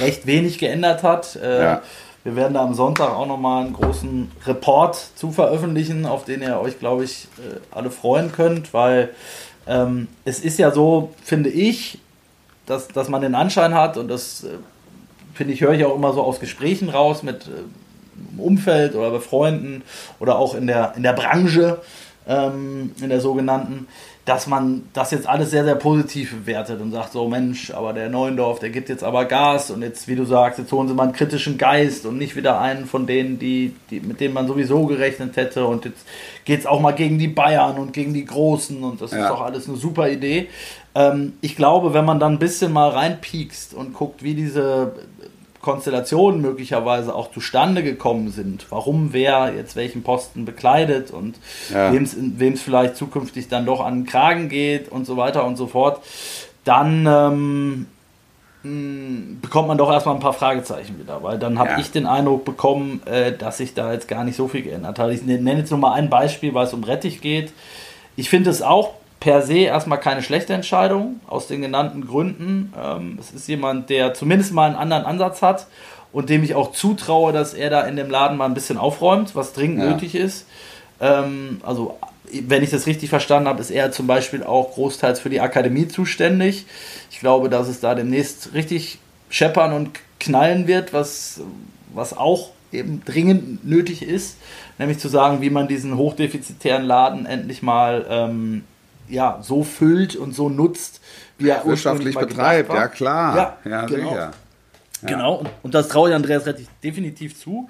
recht wenig geändert hat. Äh, Ja. Wir werden da am Sonntag auch nochmal einen großen Report zu veröffentlichen, auf den ihr euch, glaube ich, äh, alle freuen könnt, weil ähm, es ist ja so, finde ich, dass, dass man den Anschein hat und das äh, finde ich, höre ich auch immer so aus Gesprächen raus mit äh, Umfeld oder bei Freunden oder auch in der, in der Branche, ähm, in der sogenannten, dass man das jetzt alles sehr, sehr positiv bewertet und sagt so, Mensch, aber der Neuendorf, der gibt jetzt aber Gas und jetzt, wie du sagst, jetzt holen sie mal einen kritischen Geist und nicht wieder einen von denen, die, die, mit denen man sowieso gerechnet hätte und jetzt geht es auch mal gegen die Bayern und gegen die Großen und das ist Ja. doch alles eine super Idee. Ähm, ich glaube, wenn man dann ein bisschen mal reinpiekst und guckt, wie diese Konstellationen möglicherweise auch zustande gekommen sind, warum wer jetzt welchen Posten bekleidet und Ja. wem es vielleicht zukünftig dann doch an den Kragen geht und so weiter und so fort, dann ähm, bekommt man doch erstmal ein paar Fragezeichen wieder, weil dann habe Ja. ich den Eindruck bekommen, äh, dass sich da jetzt gar nicht so viel geändert hat. Ich ne- nenne jetzt nur mal ein Beispiel, weil es um Rettich geht. Ich finde es auch per se erstmal keine schlechte Entscheidung, aus den genannten Gründen. Ähm, es ist jemand, der zumindest mal einen anderen Ansatz hat und dem ich auch zutraue, dass er da in dem Laden mal ein bisschen aufräumt, was dringend Ja. nötig ist. Ähm, also, wenn ich das richtig verstanden habe, ist er zum Beispiel auch großteils für die Akademie zuständig. Ich glaube, dass es da demnächst richtig scheppern und knallen wird, was, was auch eben dringend nötig ist, nämlich zu sagen, wie man diesen hochdefizitären Laden endlich mal ähm, ja, so füllt und so nutzt, wie er Wirtschaftlich betreibt, ja klar. Ja, Ja, genau. sicher. Genau, und, und das traue ich Andreas Rettich definitiv zu.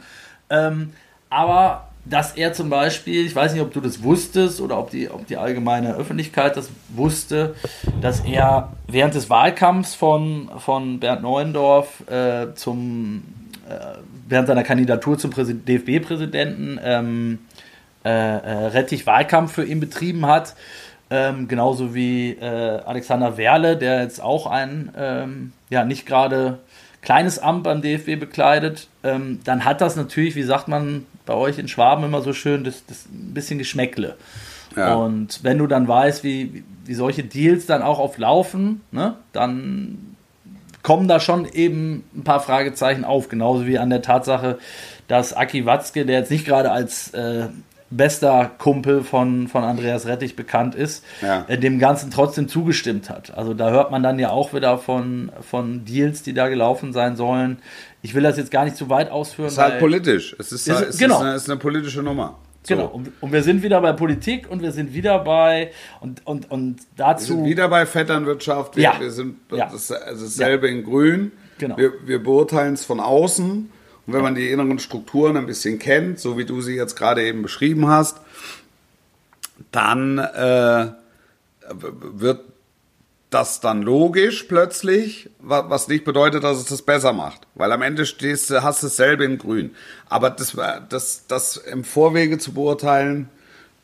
Ähm, aber dass er zum Beispiel, ich weiß nicht, ob du das wusstest oder ob die, ob die allgemeine Öffentlichkeit das wusste, dass er während des Wahlkampfs von, von Bernd Neuendorf äh, zum, äh, während seiner Kandidatur zum Präsi- DFB-Präsidenten ähm, äh, äh, Rettich Wahlkampf für ihn betrieben hat. Ähm, genauso wie äh, Alexander Werle, der jetzt auch ein ähm, ja nicht gerade kleines Amt beim DFB bekleidet, ähm, dann hat das natürlich, wie sagt man bei euch in Schwaben immer so schön, das, das ein bisschen Geschmäckle. Ja. Und wenn du dann weißt, wie, wie- solche Deals dann auch oft laufen, ne, dann kommen da schon eben ein paar Fragezeichen auf. Genauso wie an der Tatsache, dass Aki Watzke, der jetzt nicht gerade als äh, bester Kumpel von, von Andreas Rettich bekannt ist, Ja. äh, dem Ganzen trotzdem zugestimmt hat. Also da hört man dann ja auch wieder von, von Deals, die da gelaufen sein sollen. Ich will das jetzt gar nicht zu weit ausführen. Es ist halt politisch. Es ist, Ist- es ist, genau. eine, es ist eine politische Nummer. So. Genau, und, und wir sind wieder bei Politik und wir sind wieder bei und, und, und Wir dazu. sind wieder bei Vetternwirtschaft. Wir, Ja. wir sind Ja. das, also dasselbe in Grün. Genau. Wir, wir beurteilen es von außen. Und wenn man die inneren Strukturen ein bisschen kennt, so wie du sie jetzt gerade eben beschrieben hast, dann äh, wird das dann logisch plötzlich, wa- was nicht bedeutet, dass es das besser macht. Weil am Ende stehst, hast du dasselbe in grün. Aber das, war- das, das im Vorwege zu beurteilen,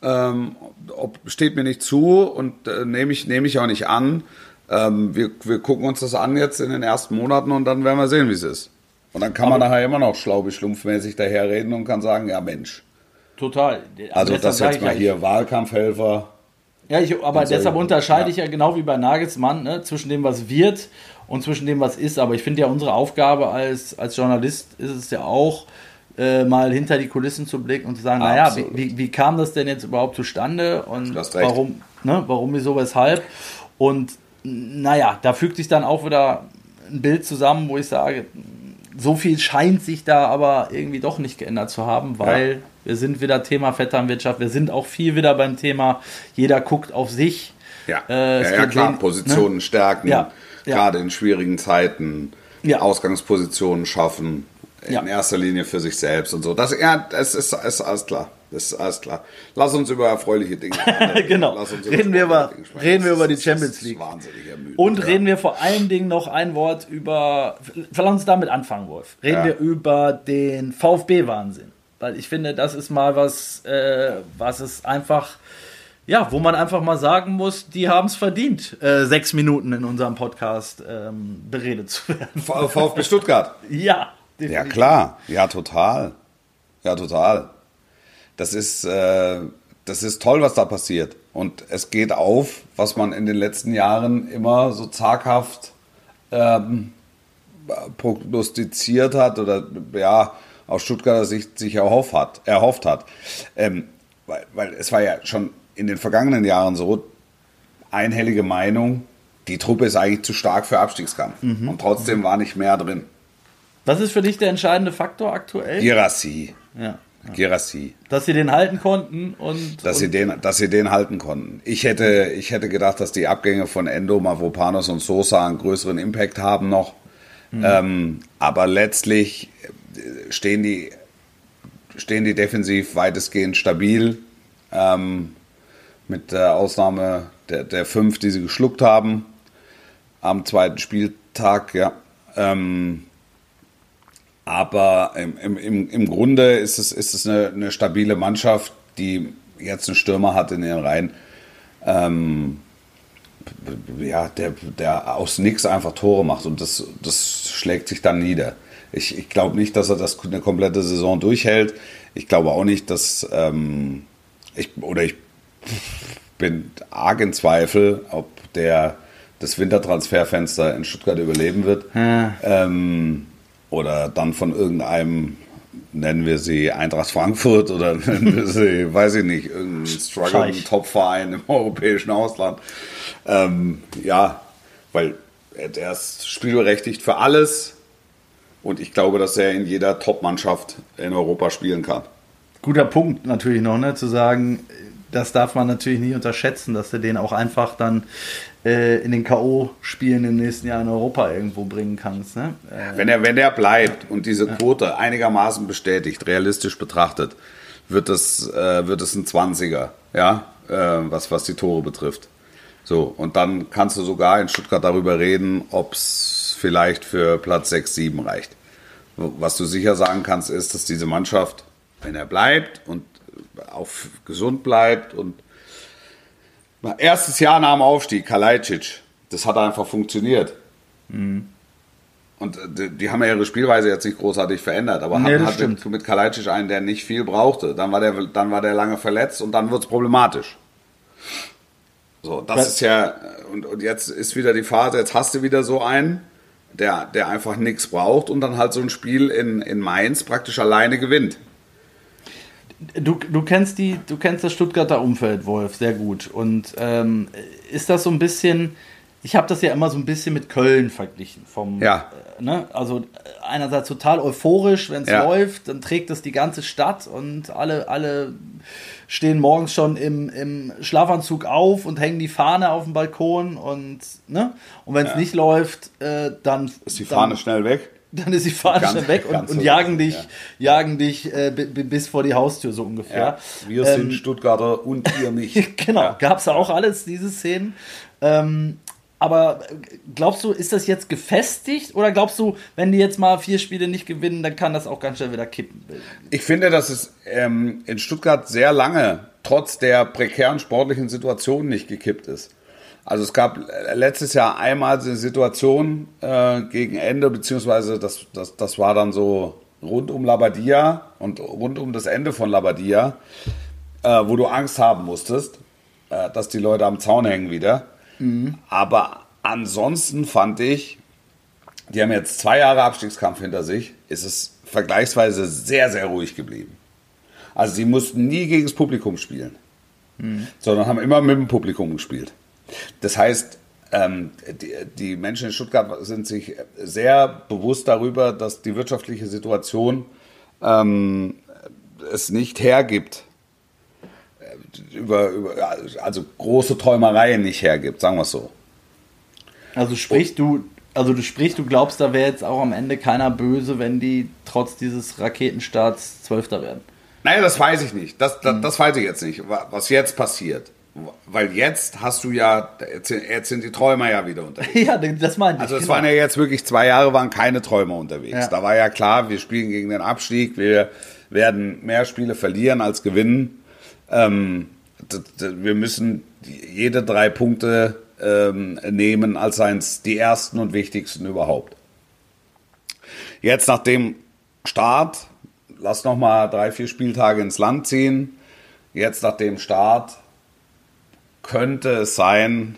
ähm, ob, steht mir nicht zu und äh, nehme ich, nehme ich auch nicht an. Ähm, wir, wir gucken uns das an jetzt in den ersten Monaten und dann werden wir sehen, wie es ist. Und dann kann man nachher immer noch schlaubi-schlumpfmäßig daherreden und kann sagen, ja Mensch, Total. also Deshalb das sag jetzt mal hier Wahlkampfhelfer. Ja, ich, aber deshalb unterscheide ja. ich ja genau wie bei Nagelsmann ne, zwischen dem, was wird und zwischen dem, was ist. Aber ich finde ja, unsere Aufgabe als, als Journalist ist es ja auch, äh, mal hinter die Kulissen zu blicken und zu sagen, naja, wie, wie, wie kam das denn jetzt überhaupt zustande und warum, ne, warum, wieso, weshalb. Und naja, da fügt sich dann auch wieder ein Bild zusammen, wo ich sage, so viel scheint sich da aber irgendwie doch nicht geändert zu haben, weil wir sind wieder Thema Vetternwirtschaft, wir sind auch viel wieder beim Thema, jeder guckt auf sich. Ja, Äh, ja, ja klar, wen- Positionen stärken, Ja, ja. gerade in schwierigen Zeiten, Ja. Ausgangspositionen schaffen, in Ja. erster Linie für sich selbst und so. Das, ja, das ist, ist alles klar. Das ist alles klar. Lass uns über erfreuliche Dinge Genau. Lass uns Reden wir über- reden wir über die Champions das ist League. Wahnsinnig ermüdend. Und ja. reden wir vor allen Dingen noch ein Wort über, lass uns damit anfangen, Wolf. Reden Ja. wir über den VfB-Wahnsinn. Weil ich finde, das ist mal was, äh, was es einfach, ja, wo man einfach mal sagen muss, die haben es verdient, äh, sechs Minuten in unserem Podcast ähm, beredet zu werden. VfB Stuttgart. Ja, Ja, definitiv. klar. Ja, total. Ja, total. Das ist, äh, das ist toll, was da passiert. Und es geht auf, was man in den letzten Jahren immer so zaghaft ähm, prognostiziert hat oder ja, aus Stuttgarter Sicht sich erhofft hat. Erhofft hat. Ähm, weil, weil es war ja schon in den vergangenen Jahren so einhellige Meinung, die Truppe ist eigentlich zu stark für Abstiegskampf. Und trotzdem war nicht mehr drin. Was ist für dich der entscheidende Faktor aktuell? Girassi. Ja. Girassi. Dass sie den halten konnten und, Dass und sie, den, dass sie den halten konnten. Ich hätte, ich hätte gedacht, dass die Abgänge von Endo, Mavropanos und Sosa einen größeren Impact haben noch. Ähm, aber letztlich äh, stehen die, stehen die defensiv weitestgehend stabil. Ähm, mit der Ausnahme der, der fünf, die sie geschluckt haben am zweiten Spieltag, ja. Ähm, Aber im, im, im, Grunde ist es, ist es eine, eine stabile Mannschaft, die jetzt einen Stürmer hat in den Reihen. Ähm, ja, der, der aus nichts einfach Tore macht und das, das schlägt sich dann nieder. Ich, ich glaube nicht, dass er das eine komplette Saison durchhält. Ich glaube auch nicht, dass ähm, ich oder ich bin arg in Zweifel, ob der das Wintertransferfenster in Stuttgart überleben wird. Ja. Ähm, oder dann von irgendeinem, nennen wir sie Eintracht Frankfurt oder nennen wir sie, weiß ich nicht, irgendeinen struggling Scheich. Top-Verein im europäischen Ausland. Ähm, ja, weil er ist spielberechtigt für alles und ich glaube, dass er in jeder Top-Mannschaft in Europa spielen kann. Guter Punkt natürlich noch, ne, zu sagen, das darf man natürlich nicht unterschätzen, dass du den auch einfach dann in den K.O.-Spielen im nächsten Jahr in Europa irgendwo bringen kannst. Ne? Äh, Wenn er, wenn er bleibt und diese Quote einigermaßen bestätigt, realistisch betrachtet, wird es, äh, wird es ein 20er, ja, äh, was, was die Tore betrifft. So, und dann kannst du sogar in Stuttgart darüber reden, ob es vielleicht für Platz 6, 7 reicht. Was du sicher sagen kannst, ist, dass diese Mannschaft, wenn er bleibt und auch gesund bleibt und erstes Jahr nach dem Aufstieg, Kalajdzic, das hat einfach funktioniert. Und äh, die, die haben ja ihre Spielweise jetzt nicht großartig verändert, aber Nee, hatten stimmt. mit, mit Kalajdzic einen, der nicht viel brauchte. Dann war der, dann war der lange verletzt und dann wird es problematisch. So, das Was- ist ja, und, und jetzt ist wieder die Phase, jetzt hast du wieder so einen, der, der einfach nichts braucht und dann halt so ein Spiel in, in Mainz praktisch alleine gewinnt. Du, du, kennst die, du kennst das Stuttgarter Umfeld, Wolf, sehr gut. Und ähm, ist das so ein bisschen, ich habe das ja immer so ein bisschen mit Köln verglichen. Vom, Ja. äh, ne? Also einerseits total euphorisch, wenn es Ja. läuft, dann trägt es die ganze Stadt und alle, alle stehen morgens schon im, im Schlafanzug auf und hängen die Fahne auf dem Balkon und ne? Und wenn es Ja. nicht läuft, äh, dann Ist die dann, Fahne schnell weg? Dann ist die Fahne Ganz- schnell weg und, und jagen dich, jagen dich äh, bi- bi- bis vor die Haustür so ungefähr. Wir Ähm, sind Stuttgarter und ihr nicht. genau, Ja. gab es auch alles, diese Szenen. Ähm, aber glaubst du, ist das jetzt gefestigt oder glaubst du, wenn die jetzt mal vier Spiele nicht gewinnen, dann kann das auch ganz schnell wieder kippen? Ich finde, dass es ähm, in Stuttgart sehr lange trotz der prekären sportlichen Situation nicht gekippt ist. Also es gab letztes Jahr einmal eine Situation äh, gegen Ende, beziehungsweise das, das, das war dann so rund um Labadia und rund um das Ende von Labadia, äh, wo du Angst haben musstest, äh, dass die Leute am Zaun hängen wieder. Aber ansonsten fand ich, die haben jetzt zwei Jahre Abstiegskampf hinter sich, ist es vergleichsweise sehr, sehr ruhig geblieben. Also sie mussten nie gegen das Publikum spielen, sondern haben immer mit dem Publikum gespielt. Das heißt, ähm, die, Menschen in Stuttgart sind sich sehr bewusst darüber, dass die wirtschaftliche Situation ähm, es nicht hergibt, äh, über, über, also große Träumereien nicht hergibt, sagen wir es so. Also sprich du, also du sprichst, du glaubst, da wäre jetzt auch am Ende keiner böse, wenn die trotz dieses Raketenstarts Zwölfter werden. Naja, das weiß ich nicht. Das, das, das weiß ich jetzt nicht, wa- was jetzt passiert. Weil jetzt hast du ja, jetzt sind- die Träumer ja wieder unterwegs. ja, das meinte ich. Also es genau. waren ja jetzt wirklich zwei Jahre, waren keine Träumer unterwegs. Ja. Da war ja klar, wir spielen gegen den Abstieg, wir werden mehr Spiele verlieren als gewinnen. Ähm, wir müssen jede drei Punkte ähm, nehmen, als seien es die ersten und wichtigsten überhaupt. Jetzt nach dem Start, lass noch mal drei, vier Spieltage ins Land ziehen. Jetzt nach dem Start könnte es sein,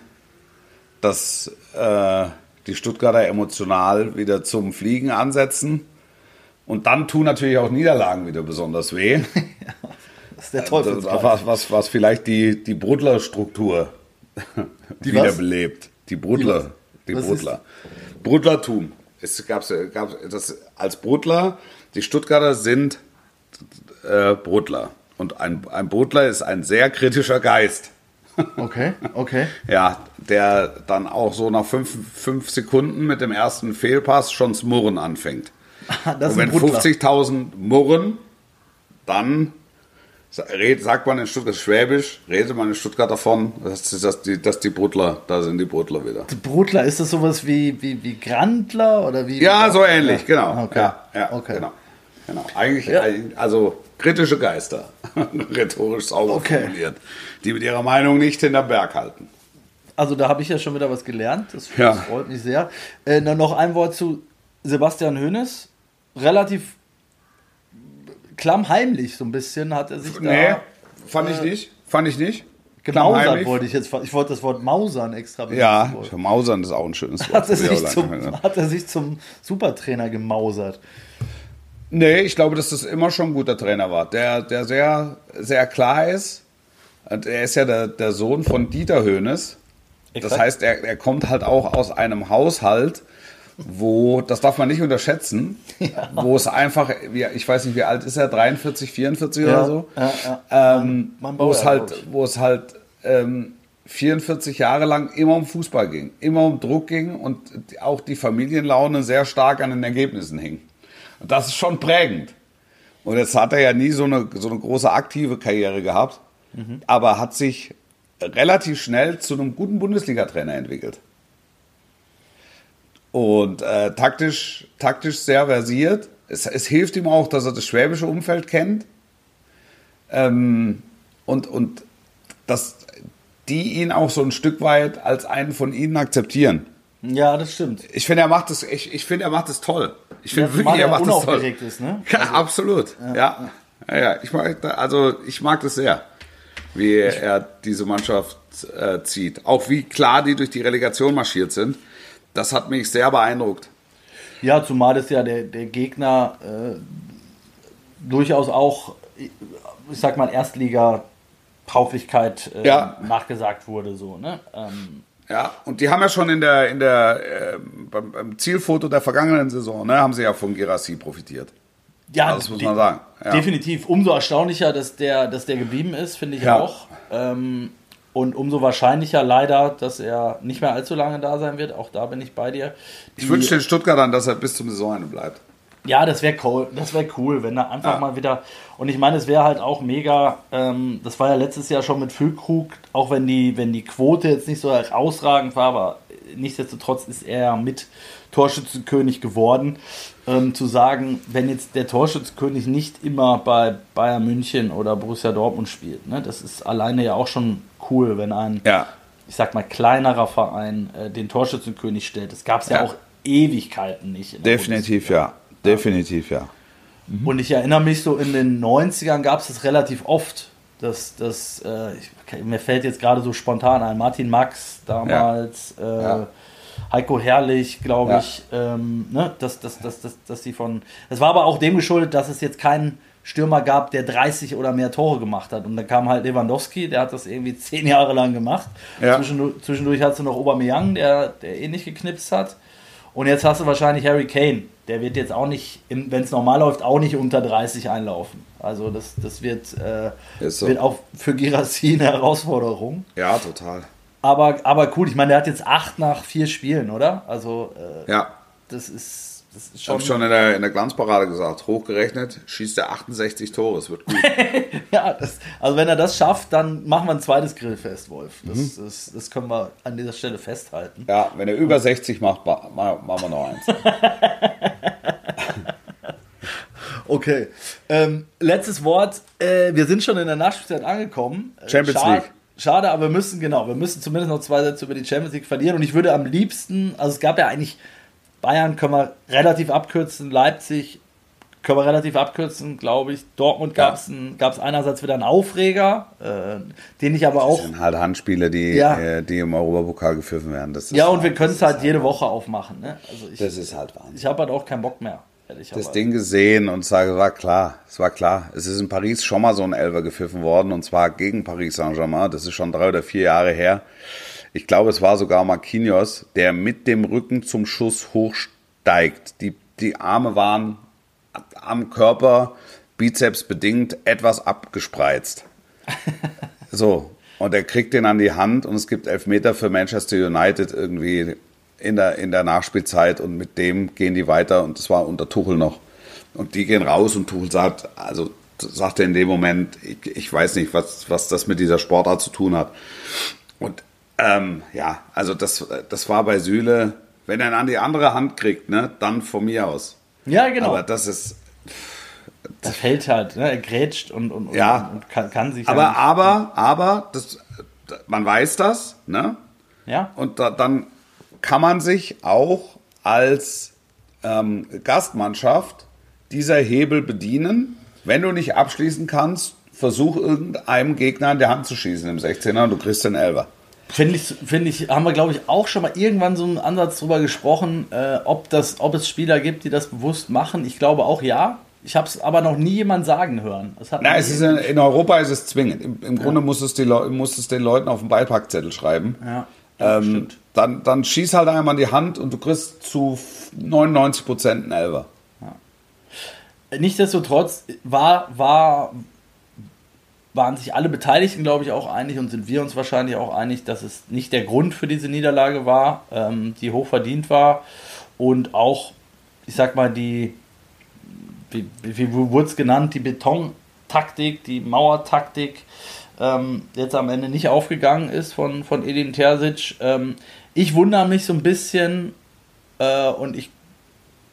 dass äh, die Stuttgarter emotional wieder zum Fliegen ansetzen. Und dann tun natürlich auch Niederlagen wieder besonders weh. das ist der Das, Teufelskreis. was, was, was vielleicht die, die Brudler-Struktur Die wiederbelebt. Die Brudler. Die Was Brudler. Brudlertum. Es gab, gab das als Brudler, die Stuttgarter sind äh, Brudler. Und ein, ein Brudler ist ein sehr kritischer Geist. Okay, okay. Ja, der dann auch so nach fünf, fünf Sekunden mit dem ersten Fehlpass schon das Murren anfängt. Das Und wenn Brudler. 50.000 murren, dann Sagt man in Stuttgart Schwäbisch, redet man in Stuttgart davon, dass, dass, die, dass die Brutler, da sind die Brutler wieder. Brutler, ist das sowas wie, wie, wie Grandler oder wie? Ja, so ähnlich, genau. Okay. Ja, ja, Okay. genau. genau. Eigentlich, Ja. also kritische Geister, rhetorisch sauber Okay. formuliert, die mit ihrer Meinung nicht hinterm Berg halten. Also da habe ich ja schon wieder was gelernt. Das, Ja. das freut mich sehr. Äh, dann noch ein Wort zu Sebastian Hoeneß. Relativ klammheimlich so ein bisschen hat er sich Nee, da fand ich nicht. Fand ich nicht. gemausert, wollte ich jetzt. Ich wollte das Wort Mausern extra Ja, benutzen. Mausern ist auch ein schönes Wort. Hat er, sich zum, hat er sich zum Supertrainer gemausert. Nee, ich glaube, dass das immer schon ein guter Trainer war, der, der sehr, sehr klar ist. Und er ist ja der, der Sohn von Dieter Höhnes. Das heißt, er, er kommt halt auch aus einem Haushalt, wo, das darf man nicht unterschätzen, wo es einfach, ich weiß nicht, wie alt ist er, 43, 44 oder so? ja, ja. Ähm, wo es halt, wo es halt ähm, 44 Jahre lang immer um Fußball ging, immer um Druck ging und auch die Familienlaune sehr stark an den Ergebnissen hing. Und das ist schon prägend. Und jetzt hat er ja nie so eine, so eine große aktive Karriere gehabt, Mhm. aber hat sich relativ schnell zu einem guten Bundesliga-Trainer entwickelt. Und äh, taktisch, taktisch sehr versiert. Es, es hilft ihm auch, dass er das schwäbische Umfeld kennt. Ähm, und, und dass die ihn auch so ein Stück weit als einen von ihnen akzeptieren. Ja, das stimmt. Ich finde, er macht das, ich, ich finde, er macht das toll. Ich finde Ja, wirklich, er macht das toll. unaufgeregt ist, ne? Ja, absolut. Ja. Ja. ja, Ich mag, also ich mag das sehr, wie er diese Mannschaft äh, zieht. Auch wie klar die durch die Relegation marschiert sind. Das hat mich sehr beeindruckt. Ja, zumal es ja der, der Gegner äh, durchaus auch, ich sag mal, Erstliga-Tauglichkeit äh, Ja. nachgesagt wurde. So, ne? ähm, Ja, und die haben ja schon in der, in der, äh, beim, beim Zielfoto der vergangenen Saison, ne, haben sie ja von Gerassi profitiert. Ja, Das muss man sagen. Ja. Definitiv. Umso erstaunlicher, dass der, dass der geblieben ist, finde ich Ja. auch. Ähm, und umso wahrscheinlicher leider, dass er nicht mehr allzu lange da sein wird. Auch da bin ich bei dir. Ich wünsche den Stuttgartern, dass er bis zum Saisonende bleibt. Ja, das wäre cool. Das wäre cool, wenn er einfach Ja. mal wieder. Und ich meine, es wäre halt auch mega. Ähm, das war ja letztes Jahr schon mit Füllkrug, auch wenn die, wenn die Quote jetzt nicht so herausragend war, aber nichtsdestotrotz ist er ja mit Torschützenkönig geworden. Ähm, zu sagen, wenn jetzt der Torschützenkönig nicht immer bei Bayern München oder Borussia Dortmund spielt, ne, das ist alleine ja auch schon cool, wenn ein, Ja. ich sag mal, kleinerer Verein äh, den Torschützenkönig stellt. Das gab es ja. Ja. auch Ewigkeiten nicht. in der Definitiv ja. Definitiv ja. und ich erinnere mich so, in den 90ern gab es das relativ oft. Dass, dass, äh, ich, mir fällt jetzt gerade so spontan ein, Martin Max damals, äh, Ja. Heiko Herrlich, glaube Ja. ich, ähm, ne, dass, dass, dass, dass, dass die von. Das war aber auch dem geschuldet, dass es jetzt keinen Stürmer gab, der 30 oder mehr Tore gemacht hat. Und dann kam halt Lewandowski, der hat das irgendwie zehn Jahre lang gemacht. Ja. Zwischendurch, zwischendurch hast du noch Aubameyang, der, der ähnlich geknipst hat. Und jetzt hast du wahrscheinlich Harry Kane. Der wird jetzt auch nicht, wenn es normal läuft, auch nicht unter 30 einlaufen. Also das, das wird, äh, so. wird auch für Girassi eine Herausforderung. Ja, total. Aber, aber cool, ich meine, der hat jetzt acht nach vier Spielen, oder? Also äh, Ja. das ist, das ist Ich schon. habe schon in der, in der Glanzparade gesagt, hochgerechnet schießt er 68 Tore, es wird gut. Ja, das, also wenn er das schafft, dann machen wir ein zweites Grillfest, Wolf. Das, Mhm. das, das können wir an dieser Stelle festhalten. ja, wenn er über 60 macht, ma- ma- machen wir noch eins. Okay. Ähm, letztes Wort. Äh, wir sind schon in der Nachspielzeit angekommen. Champions schade, League. Schade, aber wir müssen, genau, wir müssen zumindest noch zwei Sätze über die Champions League verlieren. Und ich würde am liebsten, also es gab ja eigentlich, Bayern können wir relativ abkürzen, Leipzig können wir relativ abkürzen, glaube ich. Dortmund Ja. gab es gab's einerseits wieder einen Aufreger, äh, den ich aber auch. Das sind halt Handspiele, die, Ja. äh, die im Europapokal gepfiffen werden. Das Ja, und wir halt- können es das halt ist jede Woche aufmachen. Ne? Also ich, Das ist halt Wahnsinn. ich habe halt auch keinen Bock mehr. Das. Ding gesehen und sage, war klar, es war klar. Es ist in Paris schon mal so ein Elfer gepfiffen worden und zwar gegen Paris Saint-Germain. Das ist schon drei oder vier Jahre her. Ich glaube, es war sogar Marquinhos, der mit dem Rücken zum Schuss hochsteigt. Die, die Arme waren am Körper, Bizeps bedingt, etwas abgespreizt. So, und er kriegt den an die Hand und es gibt Elfmeter für Manchester United irgendwie in der, in der Nachspielzeit und mit dem gehen die weiter und das war unter Tuchel noch. Und die gehen raus und Tuchel sagt, also sagte in dem Moment, ich, ich weiß nicht, was, was das mit dieser Sportart zu tun hat. Und ähm, ja, also das, das war bei Süle, wenn er ihn an die andere Hand kriegt, ne, dann von mir aus. Ja, genau. Aber das ist, das fällt halt, ne? er grätscht und, und, Ja. und kann, kann sich aber, ja aber, aber, das, man weiß das, ne? ja, Und da, dann kann man sich auch als ähm, Gastmannschaft dieser Hebel bedienen. Wenn du nicht abschließen kannst, versuch irgendeinem Gegner in die Hand zu schießen im 16er und du kriegst den Elber. Finde ich, finde ich, haben wir glaube ich auch schon mal irgendwann so einen Ansatz drüber gesprochen, äh, ob, das, ob es Spieler gibt, die das bewusst machen. Ich glaube auch ja. Ich habe es aber noch nie jemand sagen hören. Na, es ist in, in Europa ist es zwingend. Im, im Grunde musst du es, die musst es den Leuten auf den Beipackzettel schreiben. ja, ja Ähm, stimmt. Dann, dann schieß halt einmal in die Hand und du kriegst zu 99 Prozent einen Elber. Nichtsdestotrotz war, war, waren sich alle Beteiligten, glaube ich, auch einig und sind wir uns wahrscheinlich auch einig, dass es nicht der Grund für diese Niederlage war, ähm, die hoch verdient war und auch, ich sag mal, die, wie, wie wurde es genannt, die Betontaktik, die Mauertaktik ähm, jetzt am Ende nicht aufgegangen ist von, von Edin Terzic. Ähm, ich wundere mich so ein bisschen äh, und ich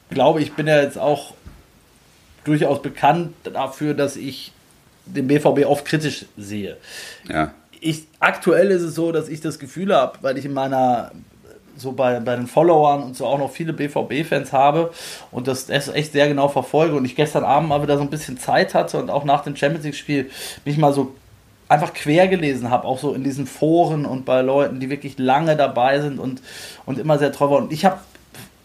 glaube, ich bin ja jetzt auch durchaus bekannt dafür, dass ich den BVB oft kritisch sehe. Ja. Ich, aktuell ist es so, dass ich das Gefühl habe, weil ich in meiner so bei, bei den Followern und so auch noch viele BVB-Fans habe und das, das echt sehr genau verfolge und ich gestern Abend mal wieder so ein bisschen Zeit hatte und auch nach dem Champions League-Spiel mich mal so einfach quer gelesen habe, auch so in diesen Foren und bei Leuten, die wirklich lange dabei sind und, und immer sehr treu waren. Und ich habe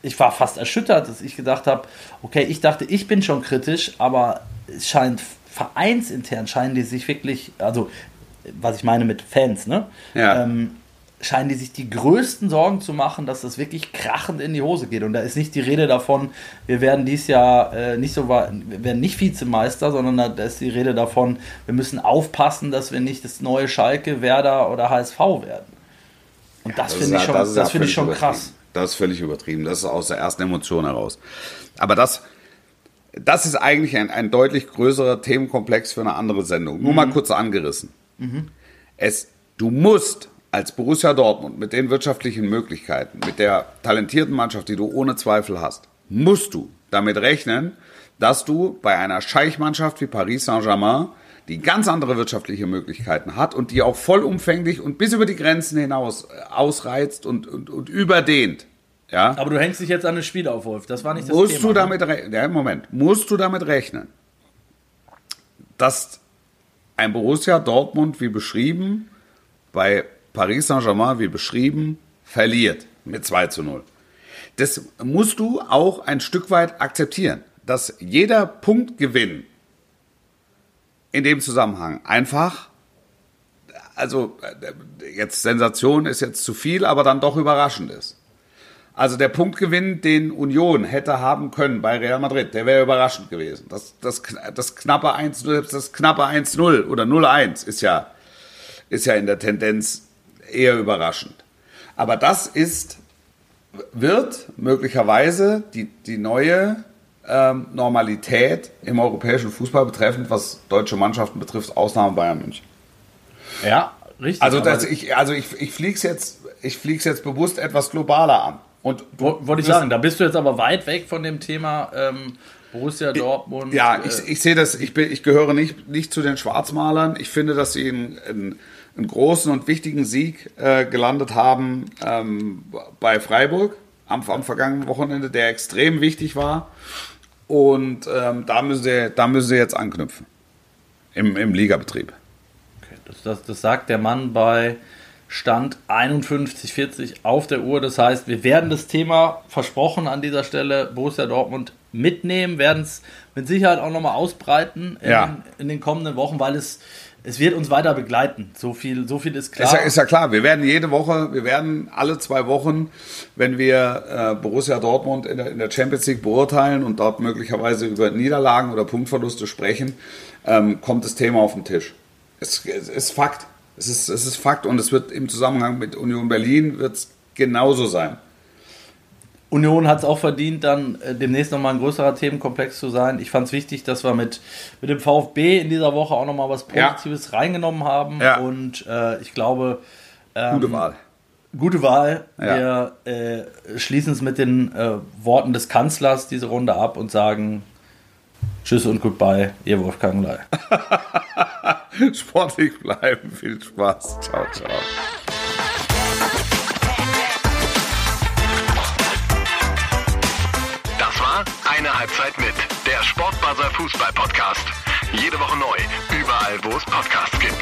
ich war fast erschüttert, dass ich gedacht habe, okay, ich dachte, ich bin schon kritisch, aber es scheint vereinsintern scheinen die sich wirklich, also was ich meine mit Fans, ne? Ja. Ähm, scheinen die sich die größten Sorgen zu machen, dass das wirklich krachend in die Hose geht. Und da ist nicht die Rede davon, wir werden dies Jahr äh, nicht so wir werden nicht Vizemeister, sondern da ist die Rede davon, wir müssen aufpassen, dass wir nicht das neue Schalke, Werder oder HSV werden. Und das, finde ist ich ja- schon, das ja finde ich schon krass. Das ist völlig übertrieben. Das ist aus der ersten Emotion heraus. Aber das, das ist eigentlich ein, ein deutlich größerer Themenkomplex für eine andere Sendung. Nur Mhm. mal kurz angerissen. Es, du musst als Borussia Dortmund mit den wirtschaftlichen Möglichkeiten, mit der talentierten Mannschaft, die du ohne Zweifel hast, musst du damit rechnen, dass du bei einer Scheichmannschaft wie Paris Saint-Germain, die ganz andere wirtschaftliche Möglichkeiten hat und die auch vollumfänglich und bis über die Grenzen hinaus äh, ausreizt und, und, und überdehnt. Ja? Aber du hängst dich jetzt an das Spiel auf, Wolf. Das war nicht das musst Thema. du damit rechnen, ja, Moment, musst du damit rechnen, dass ein Borussia Dortmund, wie beschrieben, bei Paris Saint-Germain, wie beschrieben, verliert mit 2 zu 0. Das musst du auch ein Stück weit akzeptieren, dass jeder Punktgewinn in dem Zusammenhang einfach, also jetzt Sensation ist jetzt zu viel, aber dann doch überraschend ist. Also der Punktgewinn, den Union hätte haben können bei Real Madrid, der wäre überraschend gewesen. Das, das, das knappe 1-0, selbst das knappe 1-0 oder 0-1 ist ja, ist ja in der Tendenz eher überraschend. Aber das ist, wird möglicherweise die, die neue ähm, Normalität im europäischen Fußball betreffend, was deutsche Mannschaften betrifft, Ausnahme Bayern München. Ja, richtig. Also, aber das, ich, also ich, ich fliege es jetzt, ich flieg's jetzt bewusst etwas globaler an. Und wo- wollte ich sagen, da bist du jetzt aber weit weg von dem Thema ähm, Borussia Dortmund. Ja, äh, ich, ich sehe das, ich, bin, ich gehöre nicht, nicht zu den Schwarzmalern. Ich finde, dass sie einen, einen, einen großen und wichtigen Sieg äh, gelandet haben ähm, bei Freiburg am, am vergangenen Wochenende, der extrem wichtig war. Und ähm, da, müssen sie, da müssen sie jetzt anknüpfen. Im, im Ligabetrieb. Okay, das, das, das sagt der Mann bei Stand 51,40 auf der Uhr. Das heißt, wir werden das Thema versprochen an dieser Stelle Borussia Dortmund mitnehmen, werden es mit Sicherheit auch nochmal ausbreiten in, Ja. in den kommenden Wochen, weil es, es wird uns weiter begleiten. So viel, so viel ist klar. Ist ja, ist ja klar, wir werden jede Woche, wir werden alle zwei Wochen, wenn wir äh, Borussia Dortmund in der, in der Champions League beurteilen und dort möglicherweise über Niederlagen oder Punktverluste sprechen, ähm, kommt das Thema auf den Tisch. Es, es ist Fakt. Es ist, es ist Fakt und es wird im Zusammenhang mit Union Berlin wird es genauso sein. Union hat es auch verdient, dann äh, demnächst nochmal ein größerer Themenkomplex zu sein. Ich fand es wichtig, dass wir mit, mit dem VfB in dieser Woche auch nochmal was Positives ja. reingenommen haben. Ja. Und äh, ich glaube. Ähm, gute Wahl. Gute Wahl. Ja. Wir äh, schließen es mit den äh, Worten des Kanzlers diese Runde ab und sagen Tschüss und Goodbye, ihr Wolfgang Lei. Sportlich bleiben, viel Spaß. Ciao, ciao. Eine Halbzeit mit der Sportbuzzer Fußball Podcast. Jede Woche neu, überall wo es Podcasts gibt.